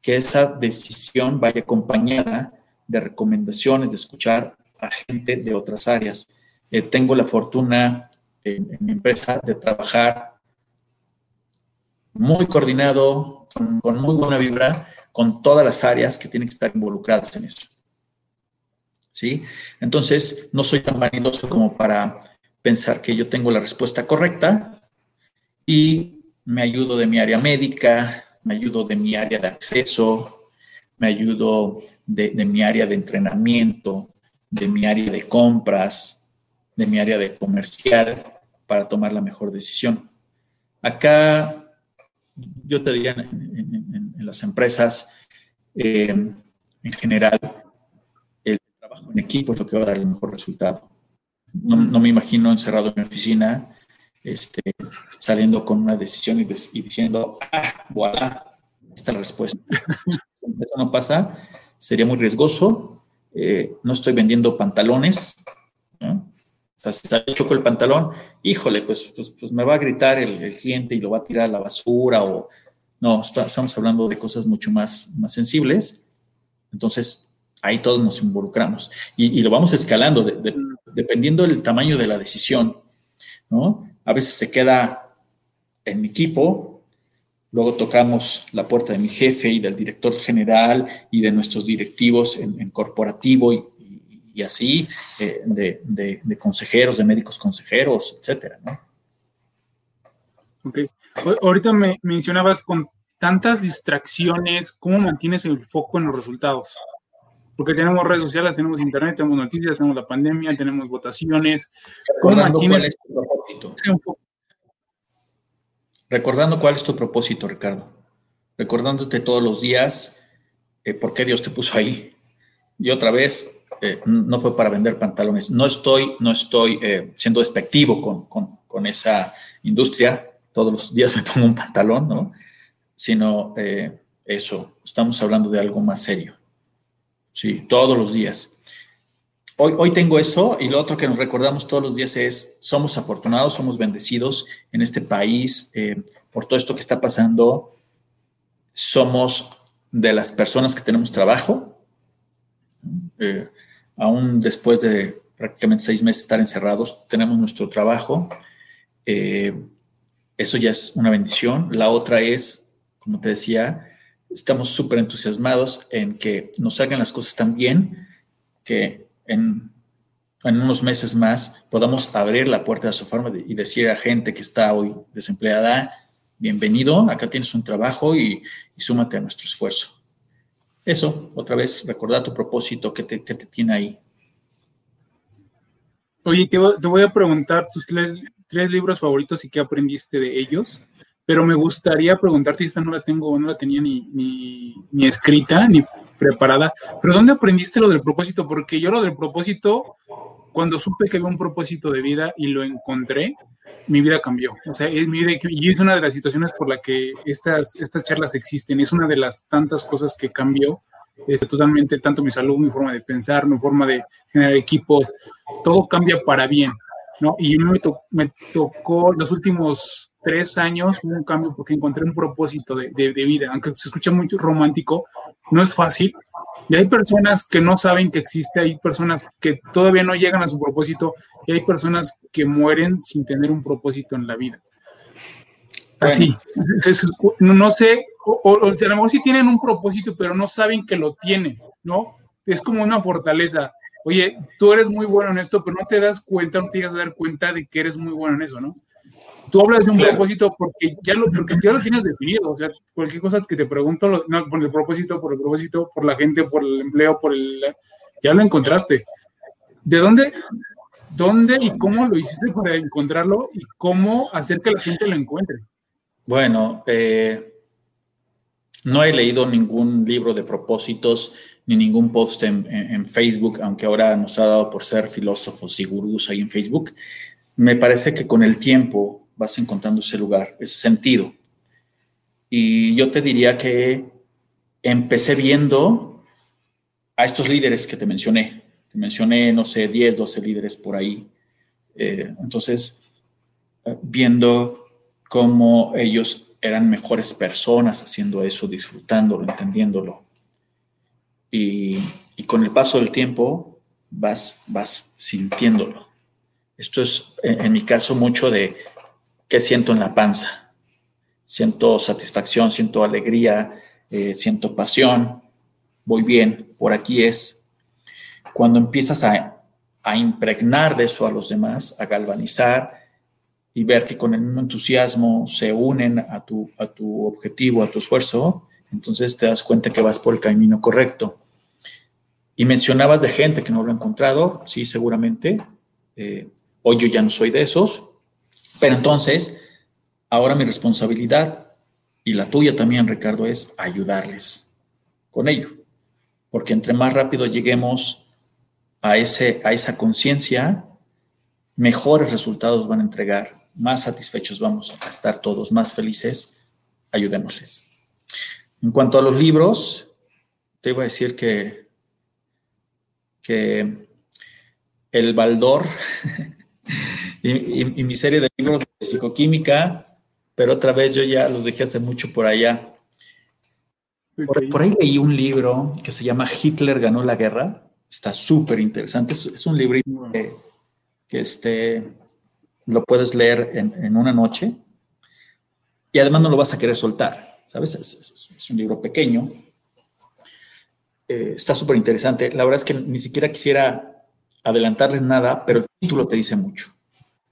que esa decisión vaya acompañada de recomendaciones, de escuchar a gente de otras áreas. Eh, tengo la fortuna en, mi empresa de trabajar muy coordinado, con muy buena vibra, con todas las áreas que tienen que estar involucradas en eso. ¿Sí? Entonces, no soy tan vanidoso como para pensar que yo tengo la respuesta correcta y me ayudo de mi área médica, me ayudo de mi área de acceso, me ayudo de, de mi área de entrenamiento, de mi área de compras, de mi área de comercial para tomar la mejor decisión. acá yo te diría las empresas eh, en general, el trabajo en equipo es lo que va a dar el mejor resultado. No, me imagino encerrado en mi oficina, este, saliendo con una decisión y, diciendo, ah, voilà, esta es la respuesta. Eso no pasa, sería muy riesgoso. Eh, no estoy vendiendo pantalones, o sea, si choco el pantalón, híjole, pues, pues, pues me va a gritar el, cliente y lo va a tirar a la basura o no, estamos hablando de cosas mucho más, más sensibles. Entonces, ahí todos nos involucramos y, lo vamos escalando dependiendo del tamaño de la decisión, ¿no? A veces se queda en mi equipo, luego tocamos la puerta de mi jefe y del director general y de nuestros directivos en, corporativo y, y así eh, de, consejeros, de médicos consejeros, etcétera. Ok. Ahorita me mencionabas con tantas distracciones, ¿cómo mantienes el foco en los resultados? Porque tenemos redes sociales, tenemos internet, tenemos noticias, tenemos la pandemia, tenemos votaciones. ¿Cómo mantienes tu propósito? Recordando cuál es tu propósito, Ricardo. Recordándote todos los días eh, por qué Dios te puso ahí. Y otra vez, eh, no fue para vender pantalones. No estoy, no estoy eh, siendo despectivo con, esa industria. Todos los días me pongo un pantalón, ¿no? Sino eh, eso, estamos hablando de algo más serio. Sí, todos los días. Hoy, hoy tengo eso y lo otro que nos recordamos todos los días es, somos afortunados, somos bendecidos en este país por todo esto que está pasando. Somos de las personas que tenemos trabajo aún después de prácticamente seis meses estar encerrados, tenemos nuestro trabajo. Eh, eso ya es una bendición. La otra es, como te decía, estamos súper entusiasmados en que nos salgan las cosas tan bien que en, unos meses más podamos abrir la puerta de Sofarma y decir a gente que está hoy desempleada, bienvenido, acá tienes un trabajo y, y súmate a nuestro esfuerzo eso, otra vez, recordar tu propósito que te, tiene ahí. Oye, te, voy a preguntar tus tres, libros favoritos y qué aprendiste de ellos, pero me gustaría preguntarte, esta no la tengo, no la tenía ni, ni, escrita, ni preparada, pero ¿dónde aprendiste lo del propósito? Porque yo lo del propósito, cuando supe que había un propósito de vida y lo encontré, mi vida cambió. O sea, es mi vida, y es una de las situaciones por la que estas, estas charlas existen. Es una de las tantas cosas que cambió este, totalmente, tanto mi salud, mi forma de pensar, mi forma de generar equipos, todo cambia para bien, ¿no? Y me, me tocó los últimos tres años un cambio porque encontré un propósito de, de, de, vida, aunque se escucha muy romántico, no es fácil, y hay personas que no saben que existe, hay personas que todavía no llegan a su propósito y hay personas que mueren sin tener un propósito en la vida. Así, no sé, o, a lo mejor sí tienen un propósito, pero no saben que lo tienen, ¿no? Es como una fortaleza. Oye, tú eres muy bueno en esto, pero no te das cuenta, no te llegas a dar cuenta de que eres muy bueno en eso, ¿no? tú hablas de un propósito porque ya, lo, porque ya lo tienes definido. O sea, cualquier cosa que te pregunto, no, por el propósito, por el propósito, por la gente, por el empleo, por el. Ya lo encontraste. ¿De dónde, dónde y cómo lo hiciste para encontrarlo y cómo hacer que la gente lo encuentre? Bueno, eh, no he leído ningún libro de propósitos ni ningún post en, Facebook, aunque ahora nos ha dado por ser filósofos y gurús ahí en Facebook. Me parece que con el tiempo vas encontrando ese lugar, ese sentido. Y yo te diría que empecé viendo a estos líderes que te mencioné. Te mencioné, no sé, 10, 12 líderes por ahí. Eh, entonces, eh, viendo cómo ellos eran mejores personas haciendo eso, disfrutándolo, entendiéndolo. Y, con el paso del tiempo vas, vas sintiéndolo. Esto es, en mi caso, mucho de ¿Qué siento en la panza? Siento satisfacción, siento alegría, eh, siento pasión, voy bien, por aquí es. Cuando empiezas a, impregnar de eso a los demás, a galvanizar y ver que con el mismo entusiasmo se unen a tu, a tu objetivo, a tu esfuerzo, entonces te das cuenta que vas por el camino correcto. Y mencionabas de gente que no lo ha encontrado, sí, seguramente. Eh, hoy yo ya no soy de esos, pero entonces, Ahora mi responsabilidad y la tuya también, Ricardo, es ayudarles con ello. Porque entre más rápido lleguemos a, ese, a esa conciencia, mejores resultados van a entregar, más satisfechos vamos a estar todos, más felices. Ayudémosles. En cuanto a los libros, te iba a decir que, que El Baldor y, mi serie de libros de psicoquímica, pero otra vez yo ya los dejé hace mucho por allá. Por, ahí leí un libro que se llama Hitler ganó la guerra. Está súper interesante. Es, un librito que, este, lo puedes leer en, una noche y además no lo vas a querer soltar. ¿Sabes? Es, un libro pequeño. Eh, está súper interesante. La verdad es que ni siquiera quisiera adelantarles nada, pero el título te dice mucho.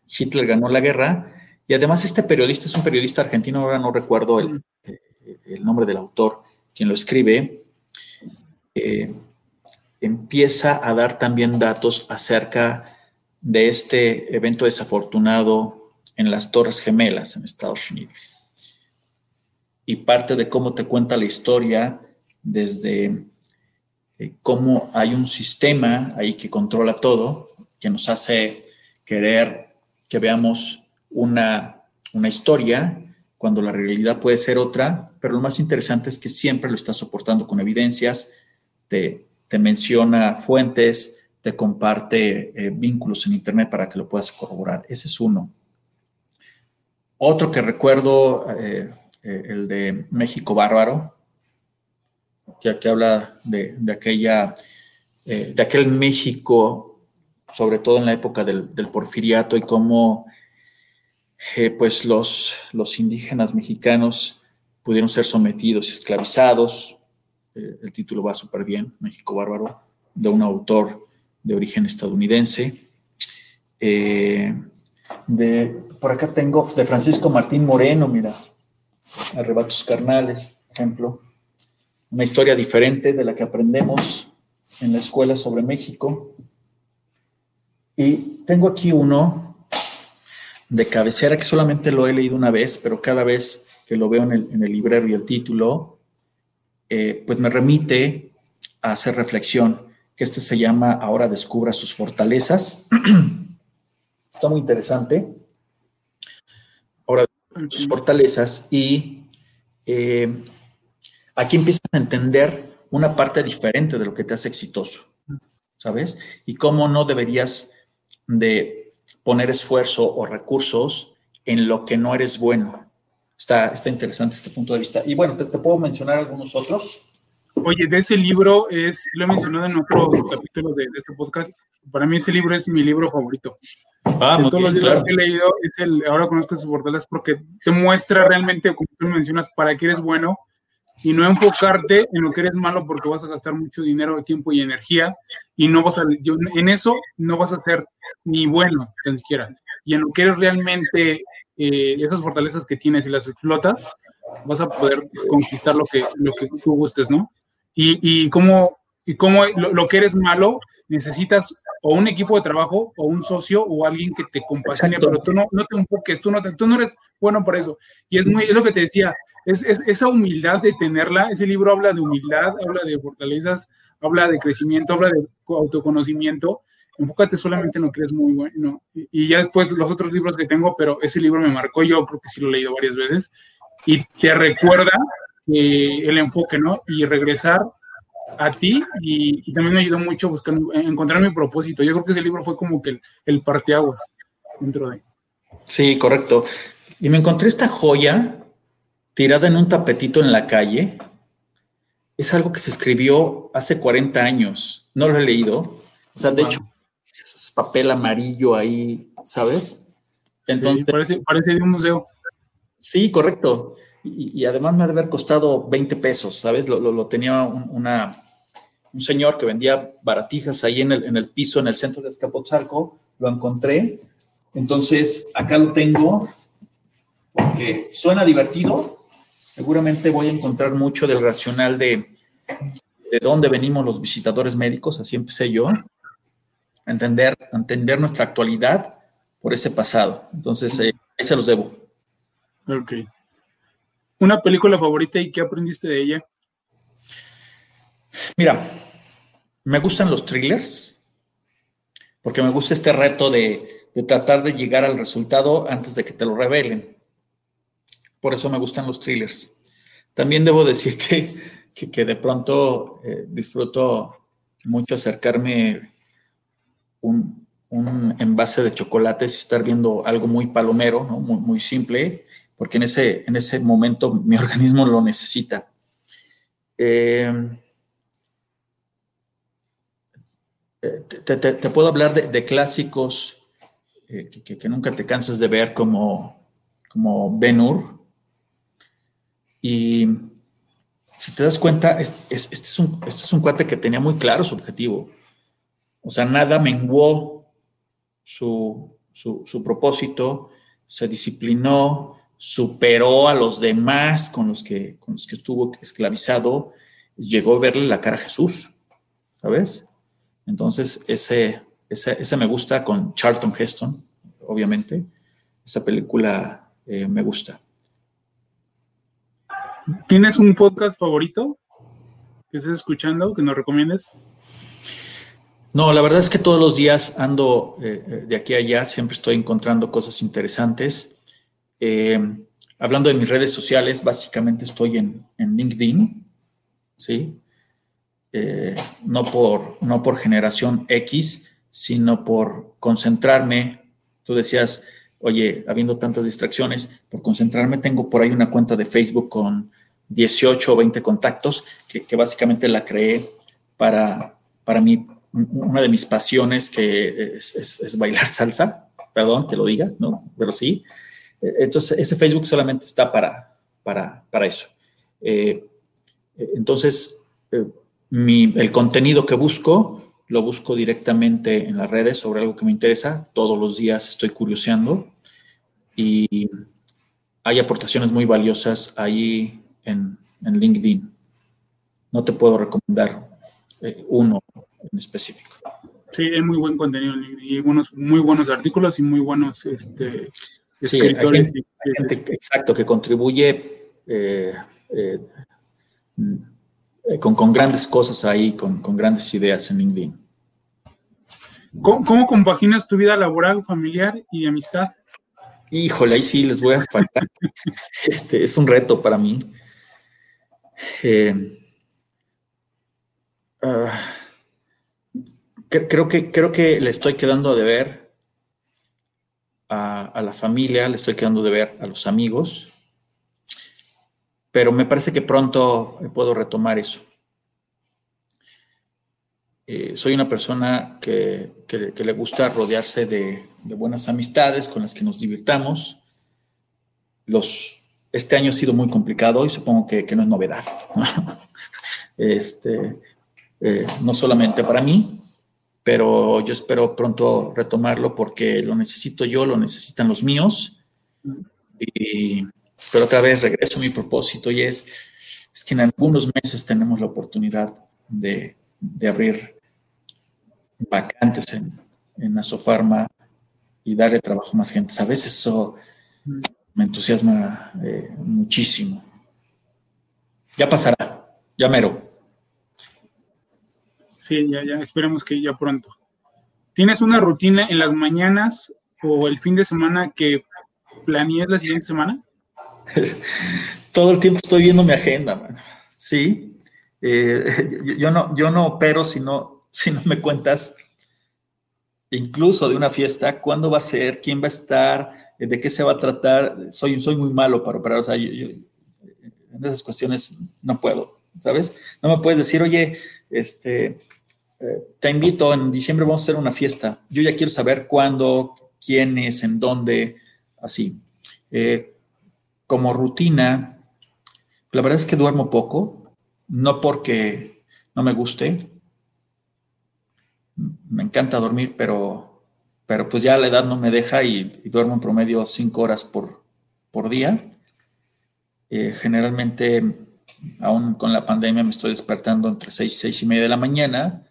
Hitler ganó la guerra. Y además este periodista es un periodista argentino, ahora no recuerdo el, nombre del autor, quien lo escribe, eh, empieza a dar también datos acerca de este evento desafortunado en las Torres Gemelas en Estados Unidos. Y parte de cómo te cuenta la historia desde eh, cómo hay un sistema ahí que controla todo, que nos hace querer que veamos una, una historia cuando la realidad puede ser otra, pero lo más interesante es que siempre lo está soportando con evidencias, te, te menciona fuentes, te comparte eh, vínculos en Internet para que lo puedas corroborar. Ese es uno. Otro que recuerdo, eh, eh, el de México Bárbaro, que, que habla de, de aquella, de aquel México sobre todo en la época del, porfiriato y cómo eh, pues los, los indígenas mexicanos pudieron ser sometidos esclavizados. Eh, el título va súper bien, México Bárbaro, de un autor de origen estadounidense. Eh, de, por acá tengo de Francisco Martín Moreno, mira, Arrebatos Carnales, ejemplo. Una historia diferente de la que aprendemos en la escuela sobre México. Y tengo aquí uno de cabecera que solamente lo he leído una vez, pero cada vez que lo veo en el, en el librero y el título, eh, pues me remite a hacer reflexión, que este se llama Ahora descubra sus fortalezas. Está muy interesante. Sus fortalezas y eh, aquí empiezas a entender una parte diferente de lo que te hace exitoso, ¿sabes? Y cómo no deberías de poner esfuerzo o recursos en lo que no eres bueno. Está, está interesante este punto de vista. Y bueno, te, puedo mencionar algunos otros. Oye, de ese libro es, lo he mencionado en otro capítulo de, este podcast, para mí ese libro es mi libro favorito. Ah, de todos los libros que he leído, es el Ahora conozco sus fortalezas porque te muestra realmente, como tú mencionas, para qué eres bueno y no enfocarte en lo que eres malo porque vas a gastar mucho dinero, tiempo y energía y no vas a, en eso no vas a ser ni bueno, ni siquiera. Y en lo que eres realmente, eh, esas fortalezas que tienes y las explotas, vas a poder conquistar lo que, lo que tú gustes, ¿no? Y, y como, y como lo, que eres malo, necesitas o un equipo de trabajo o un socio o alguien que te compasione, pero tú no, no te enfoques, tú no, tú no eres bueno para eso. Y es, muy, es lo que te decía, es, es, esa humildad de tenerla, ese libro habla de humildad, habla de fortalezas, habla de crecimiento, habla de autoconocimiento, enfócate solamente en lo que eres muy bueno. Y, ya después los otros libros que tengo, pero ese libro me marcó, yo creo que sí lo he leído varias veces, y te recuerda el enfoque, ¿no? Y regresar a ti y, también me ayudó mucho buscando, encontrar mi propósito. Yo creo que ese libro fue como que el, el parteaguas dentro de... Sí, correcto. Y me encontré esta joya tirada en un tapetito en la calle. Es algo que se escribió hace 40 años. No lo he leído. O sea, de hecho, es papel amarillo ahí, ¿sabes? Entonces, parece, de un museo. Sí, correcto. Y, además me ha de haber costado 20 pesos, ¿sabes? Lo, tenía un, una, un señor que vendía baratijas ahí en el, en el piso, en el centro de Escapotzalco. Lo encontré. Entonces, acá lo tengo porque suena divertido. Seguramente voy a encontrar mucho del racional de, de dónde venimos los visitadores médicos, así empecé yo entender, entender nuestra actualidad por ese pasado. Entonces, eh, ahí se los debo. Ok. ¿Una película favorita y qué aprendiste de ella? Mira, me gustan los thrillers porque me gusta este reto de, de tratar de llegar al resultado antes de que te lo revelen. Por eso me gustan los thrillers. También debo decirte que, de pronto eh, disfruto mucho acercarme un, un, envase de chocolates y estar viendo algo muy palomero, ¿no? muy, muy, simple, porque en ese, en ese momento mi organismo lo necesita. Eh, eh, te, puedo hablar de, clásicos que, nunca te cansas de ver como, como Ben Hur, y si te das cuenta, este, es un, este es un cuate que tenía muy claro su objetivo. O sea, nada menguó su, su, propósito, se disciplinó, superó a los demás con los que, con los que estuvo esclavizado, llegó a verle la cara a Jesús, ¿sabes? Entonces, ese, ese, me gusta con Charlton Heston, obviamente. Esa película eh, me gusta. ¿Tienes un podcast favorito que estés escuchando, que nos recomiendes? No, la verdad es que todos los días ando eh, eh, de aquí a allá, siempre estoy encontrando cosas interesantes. Eh, hablando de mis redes sociales, básicamente estoy en, LinkedIn, ¿sí? no, por, no por generación X, sino por concentrarme. Tú decías, oye, habiendo tantas distracciones, por concentrarme, tengo por ahí una cuenta de Facebook con 18 o 20 contactos, que, básicamente la creé para, para mí, una de mis pasiones que es, bailar salsa, perdón que lo diga, ¿no? Pero sí. Entonces, ese Facebook solamente está para, para, para eso. Eh, entonces, eh, el contenido que busco, lo busco directamente en las redes sobre algo que me interesa. Todos los días estoy curioseando y hay aportaciones muy valiosas ahí en, LinkedIn. No te puedo recomendar eh, uno en específico. Sí, hay muy buen contenido y buenos, muy buenos artículos y muy buenos este, escritores. exacto, que contribuye eh, eh, con, con, grandes cosas ahí, con, con, grandes ideas en LinkedIn. ¿Cómo, ¿Cómo, compaginas tu vida laboral, familiar y de amistad? Híjole, ahí sí les voy a faltar. este es un reto para mí. Eh, ah, creo, que, creo que le estoy quedando de ver a, la familia, le estoy quedando de ver a los amigos, pero me parece que pronto puedo retomar eso. Eh, soy una persona que, le gusta rodearse de, buenas amistades con las que nos divirtamos. Los este año ha sido muy complicado y supongo que, no es novedad. este, eh, no solamente para mí, pero yo espero pronto retomarlo porque lo necesito yo, lo necesitan los míos. Y, pero otra vez regreso a mi propósito y es, es que en algunos meses tenemos la oportunidad de, abrir vacantes en, en Asofarma y darle trabajo a más gente. A veces eso me entusiasma eh, muchísimo. Ya pasará, ya mero. Sí, ya, ya, esperemos que ya pronto. ¿Tienes una rutina en las mañanas o el fin de semana que planees la siguiente semana? Todo el tiempo estoy viendo mi agenda, man. Sí. Eh, yo, no, yo no opero si no, si no me cuentas incluso de una fiesta, cuándo va a ser, quién va a estar, de qué se va a tratar. Soy, soy muy malo para operar, o sea, yo, en esas cuestiones no puedo, ¿sabes? No me puedes decir, oye, este, te invito, en diciembre vamos a hacer una fiesta. Yo ya quiero saber cuándo, quiénes, en dónde, así. Eh, como rutina, la verdad es que duermo poco, no porque no me guste, me encanta dormir, pero pero pues ya la edad no me deja y, duermo en promedio cinco horas por, por día. Eh, generalmente, aún con la pandemia, me estoy despertando entre seis y seis y media de la mañana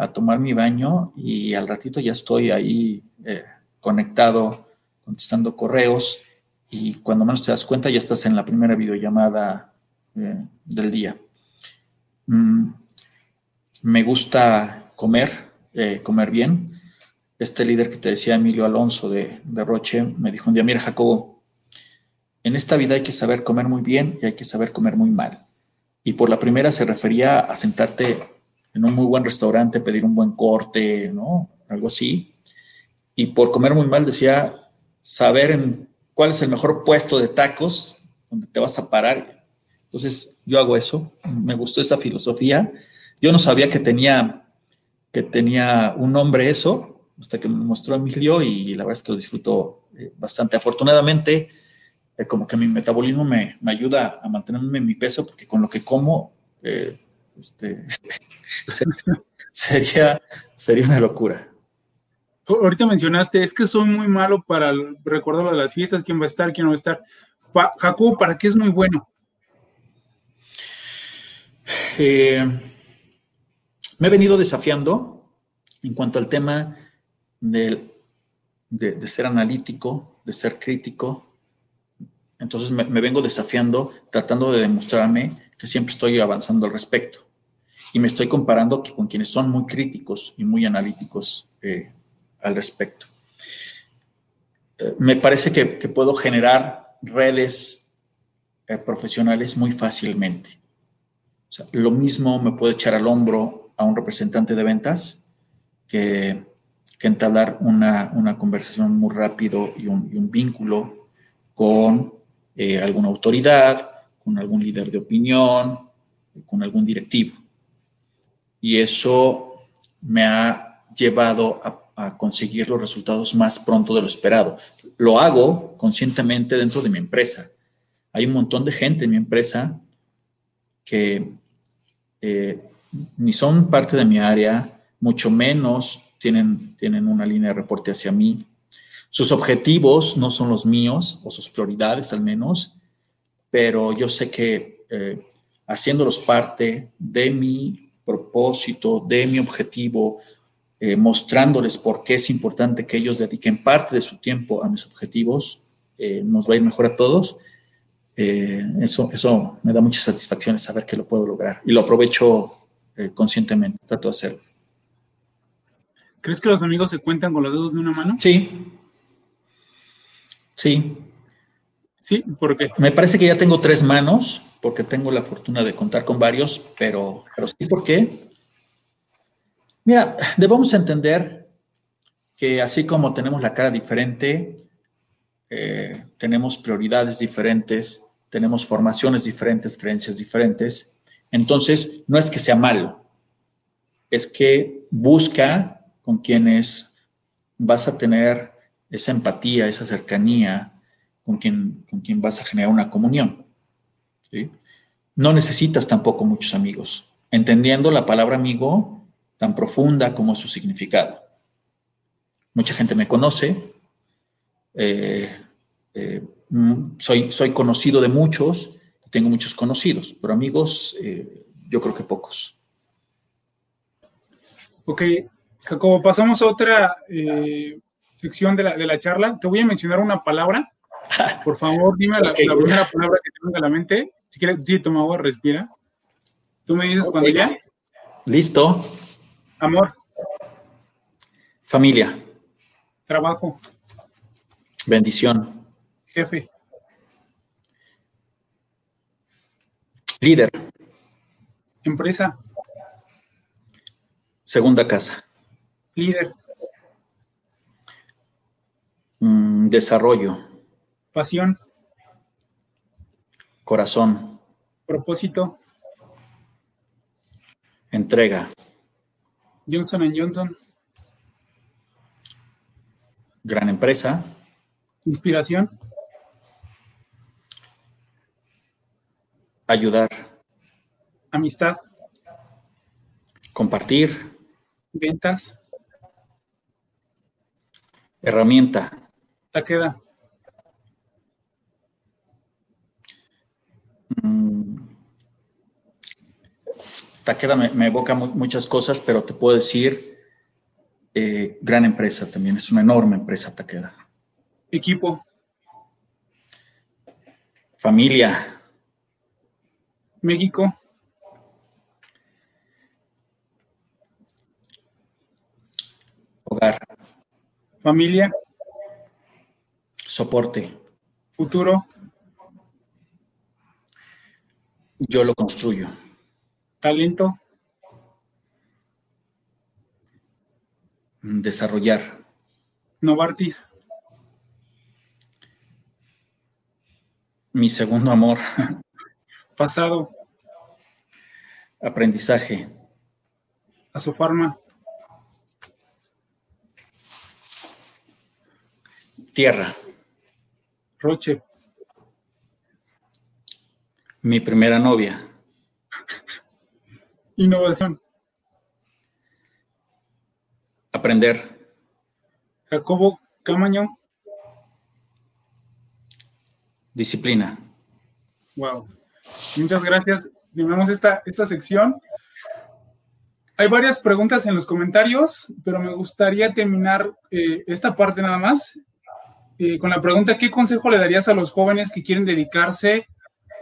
a tomar mi baño y al ratito ya estoy ahí eh, conectado, contestando correos y cuando menos te das cuenta ya estás en la primera videollamada eh, del día. Mm, me gusta comer, eh, comer bien. Este líder que te decía, Emilio Alonso de, de Roche, me dijo un día, mira Jacobo, en esta vida hay que saber comer muy bien y hay que saber comer muy mal. Y por la primera se refería a sentarte en un muy buen restaurante, pedir un buen corte, ¿no? Algo así. Y por comer muy mal decía saber en cuál es el mejor puesto de tacos donde te vas a parar. Entonces yo hago eso. Me gustó esa filosofía. Yo no sabía que tenía, que tenía un nombre eso, hasta que me mostró Emilio y la verdad es que lo disfruto eh, bastante. Afortunadamente, eh, como que mi metabolismo me, me, ayuda a mantenerme en mi peso, porque con lo que como, eh, este, sería, sería una locura. Ahorita mencionaste, es que soy muy malo para recordar de las fiestas, quién va a estar, quién no va a estar. Jacobo, ¿para qué es muy bueno? Eh, me he venido desafiando en cuanto al tema de, de, ser analítico, de ser crítico. Entonces me, vengo desafiando, tratando de demostrarme que siempre estoy avanzando al respecto. Y me estoy comparando con quienes son muy críticos y muy analíticos eh, al respecto. Eh, me parece que, puedo generar redes eh, profesionales muy fácilmente. lo mismo me puede echar al hombro a un representante de ventas que, entablar una, conversación muy rápido y un, vínculo con alguna autoridad, con algún líder de opinión, con algún directivo. Y eso me ha llevado a conseguir los resultados más pronto de lo esperado. Lo hago conscientemente dentro de mi empresa. Hay un montón de gente en mi empresa que eh, ni son parte de mi área, mucho menos tienen, tienen una línea de reporte hacia mí. Sus objetivos no son los míos, o sus prioridades al menos, pero yo sé que eh, haciéndolos parte de mi propósito, de mi objetivo, eh, mostrándoles por qué es importante que ellos dediquen parte de su tiempo a mis objetivos, eh, nos va a ir mejor a todos. Eh, eso, eso me da muchas satisfacciones saber que lo puedo lograr y lo aprovecho conscientemente, trato de hacerlo. ¿Crees que los amigos se cuentan con los dedos de una mano? Sí. Sí. Sí, ¿por qué? Me parece que ya tengo tres manos, porque tengo la fortuna de contar con varios, pero, pero sí, ¿por qué? Mira, debemos entender que así como tenemos la cara diferente, eh, tenemos prioridades diferentes, tenemos formaciones diferentes, creencias diferentes. Entonces, no es que sea malo, es que busca con quienes vas a tener esa empatía, esa cercanía, con quien, con quien vas a generar una comunión. No necesitas tampoco muchos amigos. Entendiendo la palabra amigo, tan profunda como su significado. Mucha gente me conoce, eh, eh, mm, soy, soy conocido de muchos, tengo muchos conocidos, pero amigos eh, yo creo que pocos. Ok, Jacobo, pasamos a otra sección de la, de la, charla. Te voy a mencionar una palabra. Por favor, dime la, primera palabra que te venga a la mente. Si quieres, sí, toma agua, respira. Tú me dices cuando ya. Listo. Amor. Familia. Trabajo. Bendición. Jefe. Líder. Empresa. Segunda casa. Líder. Mm, desarrollo. Pasión. Corazón. Propósito. Entrega. Johnson Johnson. Gran empresa. Inspiración. Ayudar. Amistad. Compartir. Ventas. Herramienta. Taqueda. Taqueda me, evoca muchas cosas, pero te puedo decir, eh, gran empresa también, es una enorme empresa Taqueda. Equipo. Familia. México. Hogar. Familia. Soporte. Futuro. Yo lo construyo. Talento. Desarrollar. Novartis. Mi segundo amor. Pasado. Aprendizaje. Asofarma. Tierra. Roche. Mi primera novia. Innovación. Aprender. Jacobo Camaño. Disciplina. Wow. Muchas gracias. Terminamos esta, esta sección. Hay varias preguntas en los comentarios, pero me gustaría terminar eh, esta parte nada más eh, con la pregunta, ¿qué consejo le darías a los jóvenes que quieren dedicarse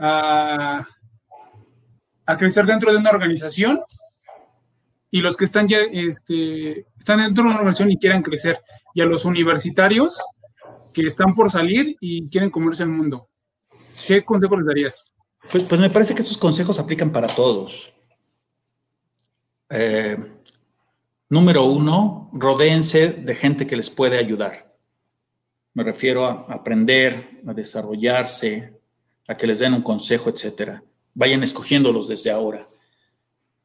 a, crecer dentro de una organización y los que están ya este, están dentro de una organización y quieran crecer, y a los universitarios que están por salir y quieren comerse el mundo. ¿Qué consejo les darías? Pues, pues me parece que esos consejos aplican para todos. Eh, número uno, rodéense de gente que les puede ayudar. Me refiero a aprender, a desarrollarse, a que les den un consejo, etcétera. Vayan escogiéndolos desde ahora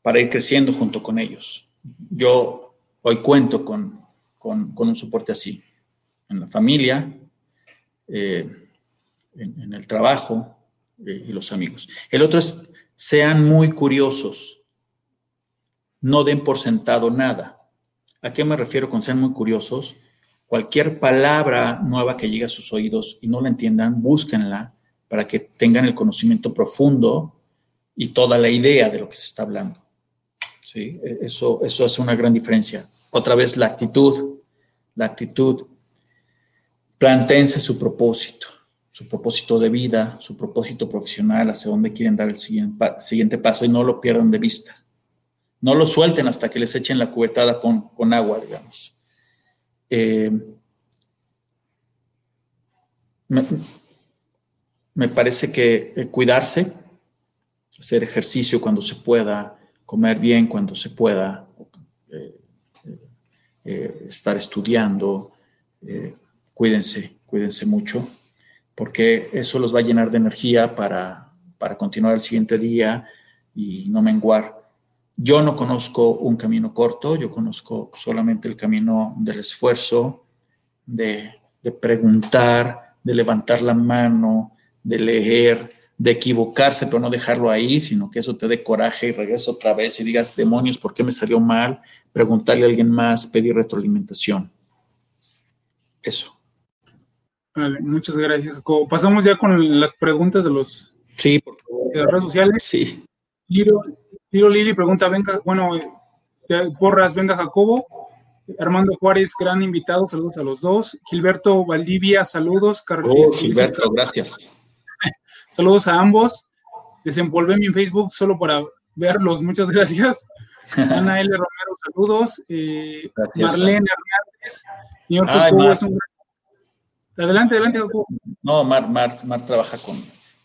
para ir creciendo junto con ellos. Yo hoy cuento con, con, un soporte así, en la familia, eh, en, el trabajo eh, y los amigos. El otro es, sean muy curiosos, no den por sentado nada. ¿A qué me refiero con sean muy curiosos? Cualquier palabra nueva que llegue a sus oídos y no la entiendan, búsquenla para que tengan el conocimiento profundo y toda la idea de lo que se está hablando. ¿Sí? E, eso, eso hace una gran diferencia. Otra vez, la actitud, la actitud. Plantense su propósito, su propósito de vida, su propósito profesional, hacia dónde quieren dar el siguiente, siguiente paso y no lo pierdan de vista. No lo suelten hasta que les echen la cubetada con, con agua, digamos. Eh, parece que eh, cuidarse, hacer ejercicio cuando se pueda, comer bien cuando se pueda, eh, eh, estar estudiando, cuídense, cuídense mucho, porque eso los va a llenar de energía para, para continuar el siguiente día y no menguar. Yo no conozco un camino corto, yo conozco solamente el camino del esfuerzo, de, de preguntar, de levantar la mano, de leer, de equivocarse, pero no dejarlo ahí, sino que eso te dé coraje y regreso otra vez y digas, demonios, ¿por qué me salió mal? Preguntarle a alguien más, pedir retroalimentación. Eso. Vale, muchas gracias. Pasamos ya con las preguntas de los sí, de las redes sociales. Sí. Liro, Lili pregunta, venga, bueno, porras, venga Jacobo. Armando Juárez, gran invitado, saludos a los dos. Gilberto Valdivia, saludos. Carlos, oh, Gilberto, gracias. Saludos a ambos. Desenvolvé mi Facebook solo para verlos. Muchas gracias. Ana L. Romero, saludos. Eh, Marlene Hernández. Señor Jacobo es un Adelante, adelante, Jacobo. No, Mar, Mar, Mar trabaja con,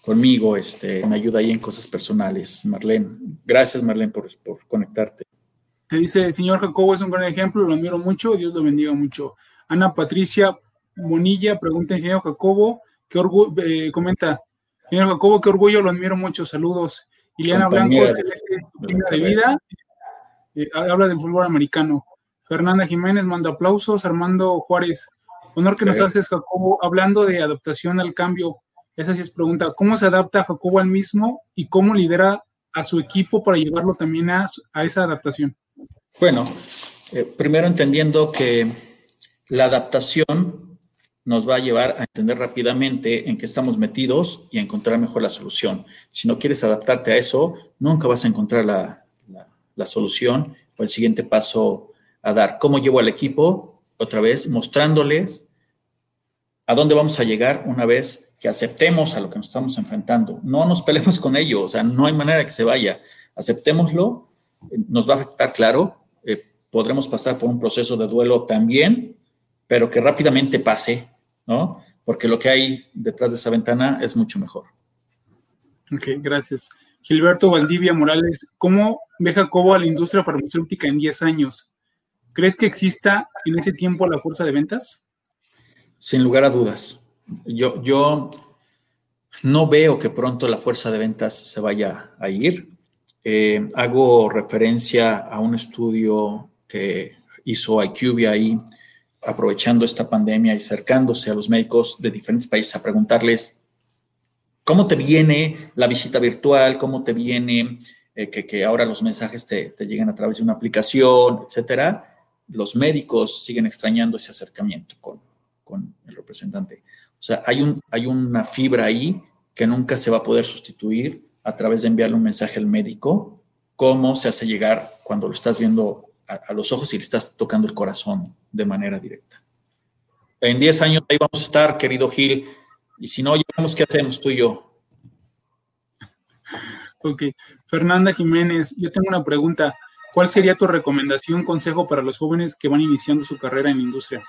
conmigo, este, me ayuda ahí en cosas personales. Marlene, gracias Marlene por, por conectarte. Te dice, señor Jacobo es un gran ejemplo, lo admiro mucho, Dios lo bendiga mucho. Ana Patricia Bonilla pregunta, ingeniero Jacobo, ¿qué orgullo, eh, comenta, Señor Jacobo, qué orgullo, lo admiro mucho. Saludos. Ileana Blanco, excelente de vida. Eh, habla del fútbol americano. Fernanda Jiménez manda aplausos. Armando Juárez, honor que nos haces, Jacobo, hablando de adaptación al cambio. Esa sí es pregunta. ¿Cómo se adapta Jacobo al mismo y cómo lidera a su equipo para llevarlo también a, a esa adaptación? Bueno, eh, primero entendiendo que la adaptación nos va a llevar a entender rápidamente en qué estamos metidos y a encontrar mejor la solución. Si no quieres adaptarte a eso, nunca vas a encontrar la, solución o el siguiente paso a dar. ¿Cómo llevo al equipo? Otra vez, mostrándoles ¿A dónde vamos a llegar una vez que aceptemos a lo que nos estamos enfrentando? No nos peleemos con ello, o sea, no hay manera que se vaya. Aceptémoslo, nos va a afectar, claro, eh, podremos pasar por un proceso de duelo también, pero que rápidamente pase, ¿no? Porque lo que hay detrás de esa ventana es mucho mejor. Ok, gracias. Gilberto Valdivia Morales, ¿cómo ve Jacobo a la industria farmacéutica en 10 años? ¿Crees que exista en ese tiempo la fuerza de ventas? Sin lugar a dudas. Yo, yo no veo que pronto la fuerza de ventas se vaya a ir. Eh, hago referencia a un estudio que hizo IQVIA ahí, aprovechando esta pandemia y acercándose a los médicos de diferentes países a preguntarles cómo te viene la visita virtual, cómo te viene eh, que, ahora los mensajes te, te lleguen a través de una aplicación, etcétera. Los médicos siguen extrañando ese acercamiento con, con el representante. O sea, hay, un, hay una fibra ahí que nunca se va a poder sustituir a través de enviarle un mensaje al médico, cómo se hace llegar cuando lo estás viendo a, los ojos y le estás tocando el corazón de manera directa. En 10 años ahí vamos a estar, querido Gil, y si no, ya vemos qué hacemos tú y yo. Ok. Fernanda Jiménez, yo tengo una pregunta. ¿Cuál sería tu recomendación, consejo para los jóvenes que van iniciando su carrera en la industria?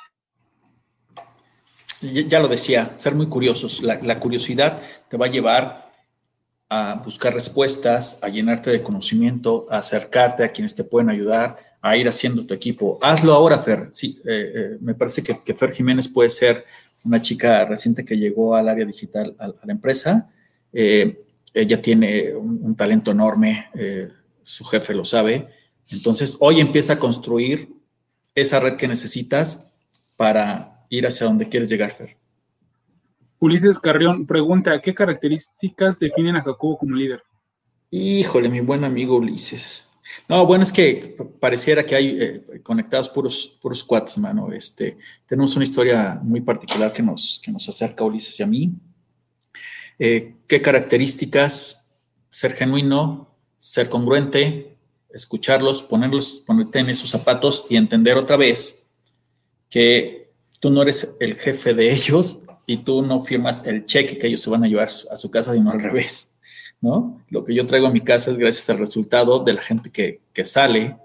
ya lo decía, ser muy curiosos. La, curiosidad te va a llevar a buscar respuestas, a llenarte de conocimiento, a acercarte a quienes te pueden ayudar, a ir haciendo tu equipo. Hazlo ahora, Fer. Sí, eh, eh, me parece que, Fer Jiménez puede ser una chica reciente que llegó al área digital a, la empresa. Eh, ella tiene un, un talento enorme, su jefe lo sabe. Entonces, hoy empieza a construir esa red que necesitas para ir hacia donde quieres llegar, Fer. Ulises Carrión pregunta, ¿qué características definen a Jacobo como líder? Híjole, mi buen amigo Ulises. No, bueno, es que pareciera que hay eh, conectados puros, puros cuates, mano. Este, tenemos una historia muy particular que nos, que nos acerca a Ulises y a mí. Eh, ¿Qué características? Ser genuino, ser congruente, escucharlos, ponerlos, ponerte en esos zapatos y entender otra vez que tú no eres el jefe de ellos y tú no firmas el cheque que ellos se van a llevar a su casa, sino al revés, ¿no? Lo que yo traigo a mi casa es gracias al resultado de la gente que, sale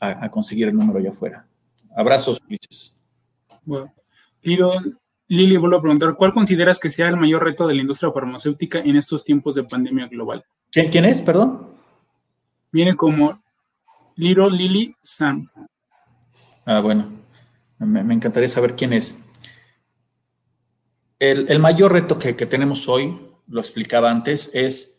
a, conseguir el número allá afuera. Abrazos, Ulises. Bueno, Lili, vuelvo a preguntar, ¿cuál consideras que sea el mayor reto de la industria farmacéutica en estos tiempos de pandemia global? ¿Quién, quién es, perdón? Viene como Little Lily Sam. Ah, bueno. Me, encantaría saber quién es. El, mayor reto que, tenemos hoy, lo explicaba antes, es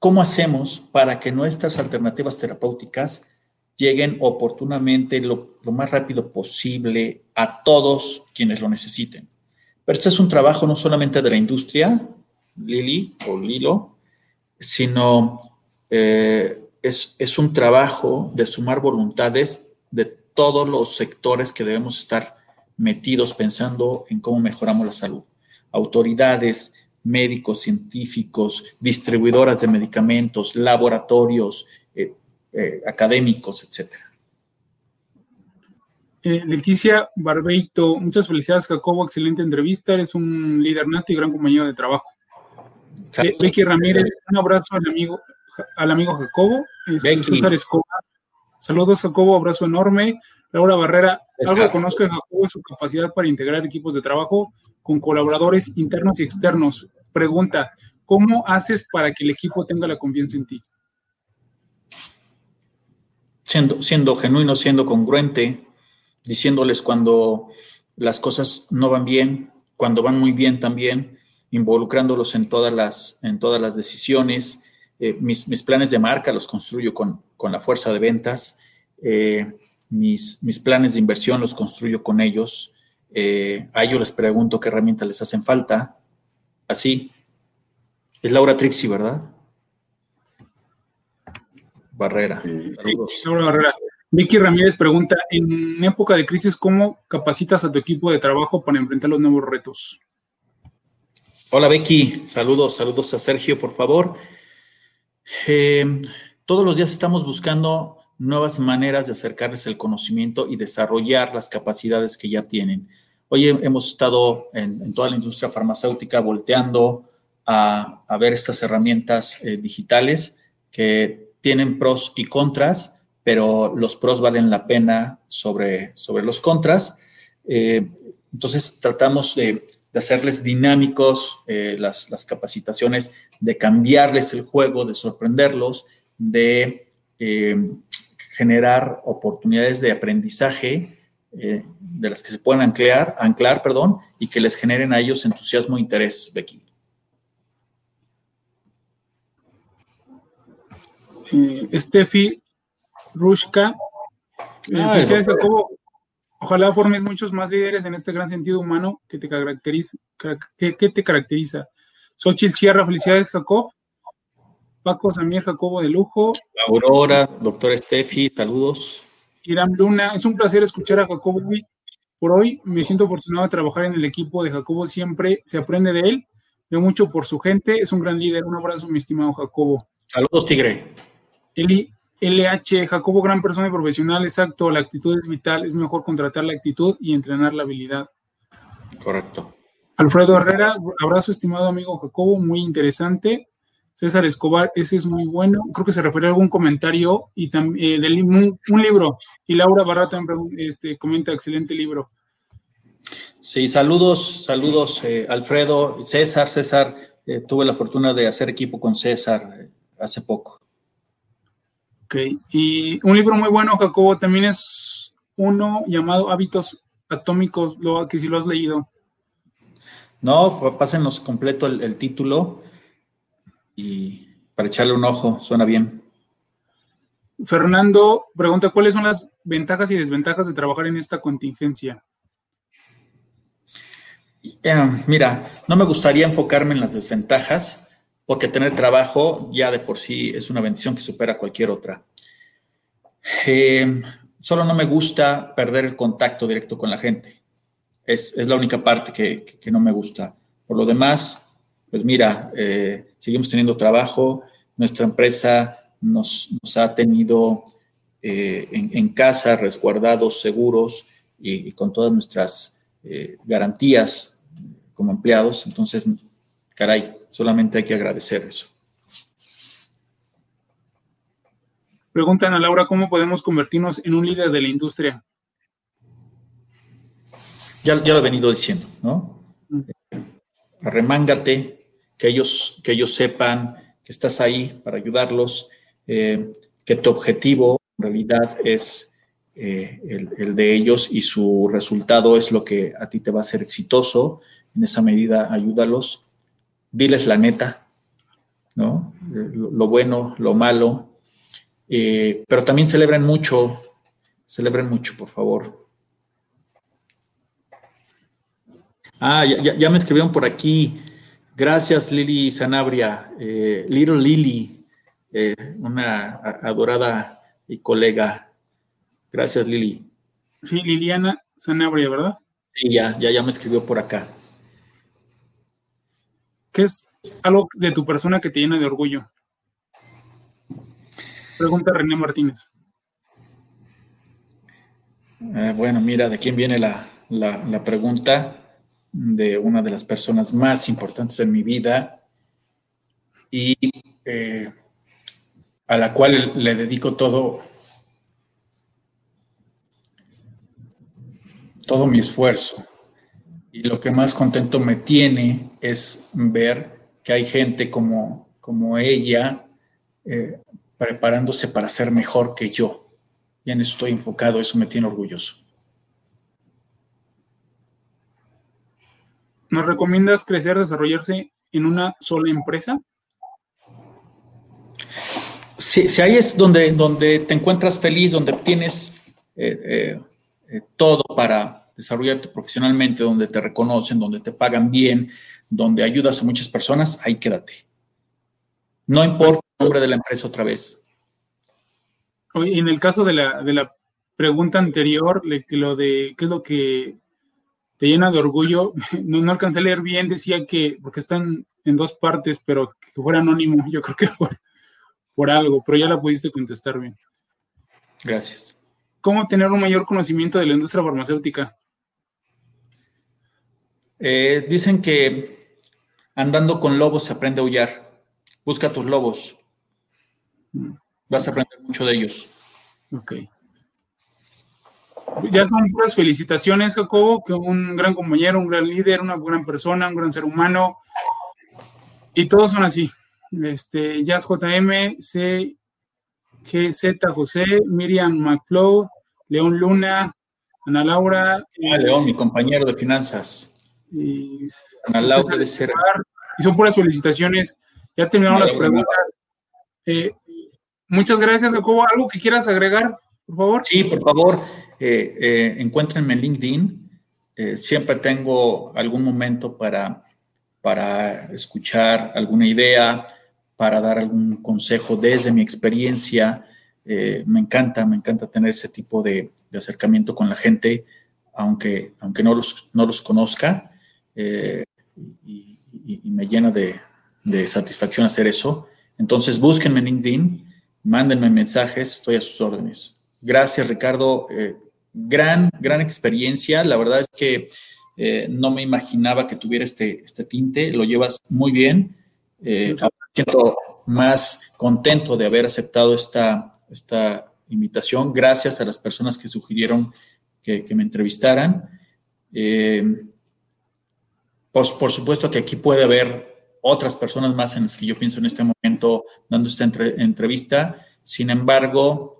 cómo hacemos para que nuestras alternativas terapéuticas lleguen oportunamente lo, más rápido posible a todos quienes lo necesiten. Pero este es un trabajo no solamente de la industria, Lili o Lilo, sino eh, es, es, un trabajo de sumar voluntades de todos los sectores que debemos estar metidos pensando en cómo mejoramos la salud. Autoridades, médicos, científicos, distribuidoras de medicamentos, laboratorios, eh, eh, académicos, etcétera. Eh, Leticia Barbeito, muchas felicidades, Jacobo. Excelente entrevista. Eres un líder nato y gran compañero de trabajo. Becky Ramírez, un abrazo al amigo, al amigo Jacobo. Este, César Escobar, Saludos, Jacobo, abrazo enorme. Laura Barrera, algo que conozco de Jacobo es su capacidad para integrar equipos de trabajo con colaboradores internos y externos. Pregunta, ¿cómo haces para que el equipo tenga la confianza en ti? Siendo, siendo genuino, siendo congruente, diciéndoles cuando las cosas no van bien, cuando van muy bien también, involucrándolos en todas las, en todas las decisiones, eh, mis, planes de marca los construyo con, la fuerza de ventas. Eh, mis, mis, planes de inversión los construyo con ellos. Eh, a ellos les pregunto qué herramientas les hacen falta. Así. Es Laura Trixie, ¿verdad? Barrera. Laura Barrera. Vicky Ramírez pregunta, en época de crisis, ¿cómo capacitas a tu equipo de trabajo para enfrentar los nuevos retos? Hola Becky, saludos, saludos a Sergio, por favor. Eh, todos los días estamos buscando nuevas maneras de acercarles el conocimiento y desarrollar las capacidades que ya tienen. Hoy hemos estado en, toda la industria farmacéutica volteando a, ver estas herramientas eh, digitales que tienen pros y contras, pero los pros valen la pena sobre, sobre los contras. Eh, entonces tratamos de, hacerles dinámicos eh, las, las, capacitaciones, de cambiarles el juego, de sorprenderlos, de generar oportunidades de aprendizaje eh, de las que se puedan anclar, anclar perdón, y que les generen a ellos entusiasmo e interés, Becky. Eh, Steffi Rushka, eh, ah, ojalá formes muchos más líderes en este gran sentido humano que te caracteriza. Que, te caracteriza. Xochitl Sierra, felicidades, Jacob. Paco Samir Jacobo de Lujo. Aurora, doctor Steffi, saludos. Irán Luna, es un placer escuchar a Jacobo por hoy. Me siento afortunado de trabajar en el equipo de Jacobo, siempre se aprende de él. Veo mucho por su gente, es un gran líder. Un abrazo, mi estimado Jacobo. Saludos, Tigre. Eli, LH, Jacobo, gran persona y profesional, exacto. La actitud es vital, es mejor contratar la actitud y entrenar la habilidad. Correcto. Alfredo Herrera, abrazo, estimado amigo Jacobo, muy interesante. César Escobar, ese es muy bueno. Creo que se refiere a algún comentario y también eh, un, libro. Y Laura Barra también este, comenta, excelente libro. Sí, saludos, saludos, eh, Alfredo, César, César. Eh, tuve la fortuna de hacer equipo con César hace poco. Ok, y un libro muy bueno, Jacobo, también es uno llamado Hábitos Atómicos, lo, que si lo has leído. No, pásenos completo el título y para echarle un ojo, suena bien. Fernando pregunta, ¿cuáles son las ventajas y desventajas de trabajar en esta contingencia? Eh, mira, no me gustaría enfocarme en las desventajas, porque tener trabajo ya de por sí es una bendición que supera cualquier otra. Eh, solo no me gusta perder el contacto directo con la gente. Es, la única parte que no me gusta. Por lo demás, pues mira, eh, seguimos teniendo trabajo, nuestra empresa nos, ha tenido eh, en, casa, resguardados, seguros y, con todas nuestras eh, garantías como empleados. Entonces, caray, solamente hay que agradecer eso. Preguntan a Laura, ¿cómo podemos convertirnos en un líder de la industria? Ya, ya lo he venido diciendo, ¿no? Mm. Arremángate, que ellos, que ellos sepan que estás ahí para ayudarlos, eh, que tu objetivo en realidad es eh, el, de ellos y su resultado es lo que a ti te va a hacer exitoso. En esa medida, ayúdalos. Diles la neta, ¿no? Lo, bueno, lo malo. Eh, pero también celebren mucho, celebren mucho, por favor. Ah, ya me escribieron por aquí. Gracias, Lili Sanabria, eh, Little Lili, eh, una adorada y colega. Gracias, Lili. Sí, Liliana Sanabria, ¿verdad? Sí, ya, ya, ya me escribió por acá. ¿Qué es algo de tu persona que te llena de orgullo? Pregunta René Martínez. Eh, bueno, mira, ¿de quién viene la, la pregunta? De una de las personas más importantes en mi vida y eh, a la cual le dedico todo, todo mi esfuerzo. Y lo que más contento me tiene es ver que hay gente como, como ella eh, preparándose para ser mejor que yo. Y en eso estoy enfocado, eso me tiene orgulloso. ¿Nos recomiendas crecer, desarrollarse en una sola empresa? Si, si ahí es donde, donde te encuentras feliz, donde tienes eh, eh, eh, todo para desarrollarte profesionalmente, donde te reconocen, donde te pagan bien, donde ayudas a muchas personas, ahí quédate. No importa el nombre de la empresa otra vez. En el caso de la, de la pregunta anterior, lo de qué es lo que te llena de orgullo. No, no alcancé a leer bien, decía que, porque están en dos partes, pero que fuera anónimo, yo creo que por, por algo, pero ya la pudiste contestar bien. Gracias. ¿Cómo tener un mayor conocimiento de la industria farmacéutica? Eh, dicen que andando con lobos se aprende a huyar. Busca tus lobos. Vas a aprender mucho de ellos. Ok. Ya son puras felicitaciones, Jacobo, que un gran compañero, un gran líder, una gran persona, un gran ser humano. Y todos son así. Este, Jazz JM, C, GZ José, Miriam McFlow, León Luna, Ana Laura. Ah, León, mi compañero de finanzas. Y, Ana Laura de ser. Y son puras felicitaciones. Ya terminaron las preguntas. Eh, muchas gracias, Jacobo. ¿Algo que quieras agregar, por favor? Sí, por favor, eh, eh, encuéntrenme en LinkedIn. siempre tengo algún momento para, para escuchar alguna idea, para dar algún consejo desde mi experiencia. me encanta, me encanta tener ese tipo de, acercamiento con la gente, aunque, aunque no, los, no los conozca. y, me llena de, satisfacción hacer eso. Entonces, búsquenme en LinkedIn, mándenme mensajes, estoy a sus órdenes. Gracias, Ricardo. Eh, gran, gran experiencia. La verdad es que eh, no me imaginaba que tuviera este, este tinte. Lo llevas muy bien. Eh, siento más contento de haber aceptado esta, esta invitación. Gracias a las personas que sugirieron que, que me entrevistaran. Eh, pues, por supuesto que aquí puede haber otras personas más en las que yo pienso en este momento dando esta entrevista. Sin embargo,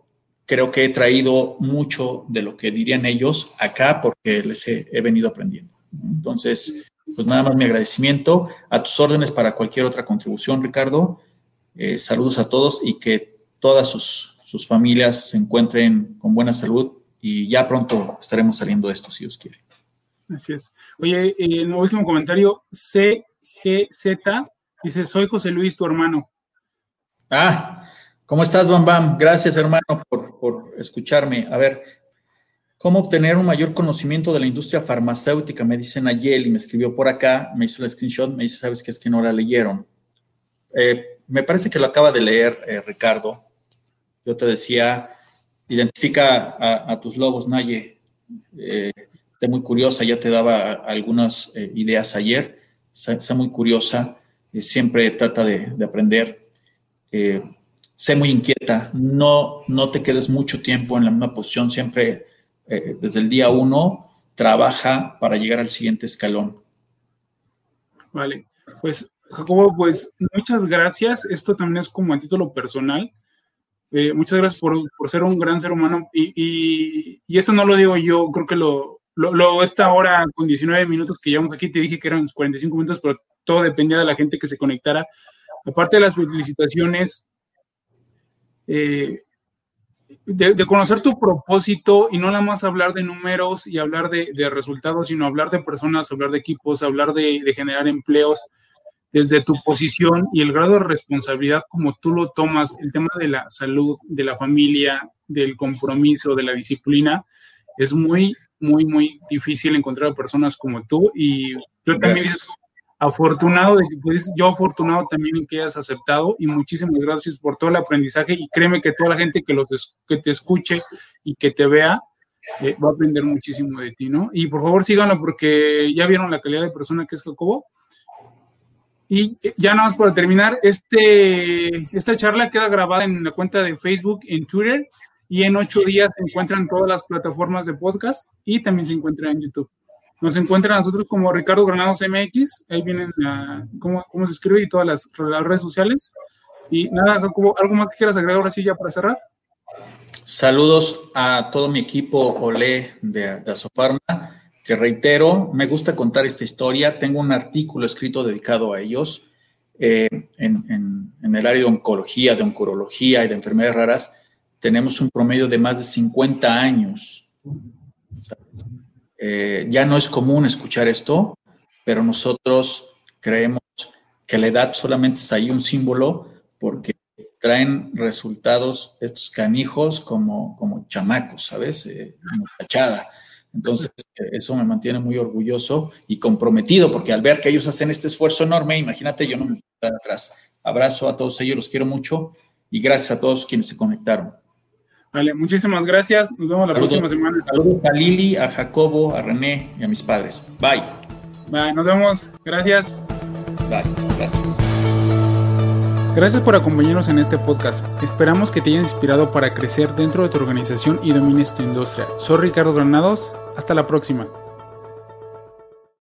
creo que he traído mucho de lo que dirían ellos acá porque les he, venido aprendiendo. Entonces, pues nada más mi agradecimiento a tus órdenes para cualquier otra contribución, Ricardo. Eh, saludos a todos y que todas sus, sus familias se encuentren con buena salud y ya pronto estaremos saliendo de esto, si Dios quiere. Así es. Oye, en el último comentario, CGZ dice, soy José Luis, tu hermano. Ah, ¿cómo estás, Bam Bam? Gracias, hermano, por, por escucharme. A ver, ¿cómo obtener un mayor conocimiento de la industria farmacéutica? Me dice Nayel y me escribió por acá, me hizo el screenshot, me dice, ¿sabes qué? Es que no la leyeron. Eh, me parece que lo acaba de leer eh, Ricardo. Yo te decía, identifica a, tus lobos, Naye. Eh, muy curiosa, ya te daba algunas eh, ideas ayer, sé, muy curiosa, siempre trata de, aprender, sé muy inquieta, no, no te quedes mucho tiempo en la misma posición, siempre desde el día uno trabaja para llegar al siguiente escalón. Vale, pues Jacobo, pues muchas gracias, esto también es como a título personal. muchas gracias por, ser un gran ser humano y, y, esto no lo digo yo, creo que lo, lo, esta hora con 19 minutos que llevamos aquí, te dije que eran 45 minutos, pero todo dependía de la gente que se conectara. Aparte de las felicitaciones, eh, de, conocer tu propósito y no nada más hablar de números y hablar de, resultados, sino hablar de personas, hablar de equipos, hablar de, de, generar empleos desde tu posición y el grado de responsabilidad como tú lo tomas, el tema de la salud, de la familia, del compromiso, de la disciplina, es muy, muy, muy difícil encontrar personas como tú y yo también afortunado de que yo afortunado también en que hayas aceptado y muchísimas gracias por todo el aprendizaje y créeme que toda la gente que, los, que te escuche y que te vea eh, va a aprender muchísimo de ti, ¿no? Y por favor síganlo porque ya vieron la calidad de persona que es Jacobo. Y eh, ya nada más para terminar, este, esta charla queda grabada en la cuenta de Facebook, en Twitter y en ocho días se encuentran todas las plataformas de podcast y también se encuentra en YouTube. Nos encuentran a nosotros como Ricardo Granados MX, ahí vienen cómo, cómo, se escribe y todas las, redes sociales. Y nada, ¿algo más que quieras agregar ahora sí ya para cerrar? Saludos a todo mi equipo Olé de, de Asofarma, que reitero, me gusta contar esta historia. Tengo un artículo escrito dedicado a ellos eh, en, en, en el área de oncología, de oncología y de enfermedades raras tenemos un promedio de más de 50 años. Eh, ya no es común escuchar esto, pero nosotros creemos que la edad solamente es ahí un símbolo porque traen resultados estos canijos como, como chamacos, ¿sabes? Eh, muchachada. Entonces, eso me mantiene muy orgulloso y comprometido, porque al ver que ellos hacen este esfuerzo enorme, imagínate, yo no me puedo atrás. Abrazo a todos ellos, los quiero mucho y gracias a todos quienes se conectaron. Vale, muchísimas gracias. Nos vemos la próxima semana. Saludos a Lili, a Jacobo, a René y a mis padres. Bye. Bye, nos vemos. Gracias. Bye, gracias. Gracias por acompañarnos en este podcast. Esperamos que te haya inspirado para crecer dentro de tu organización y domines tu industria. Soy Ricardo Granados. Hasta la próxima.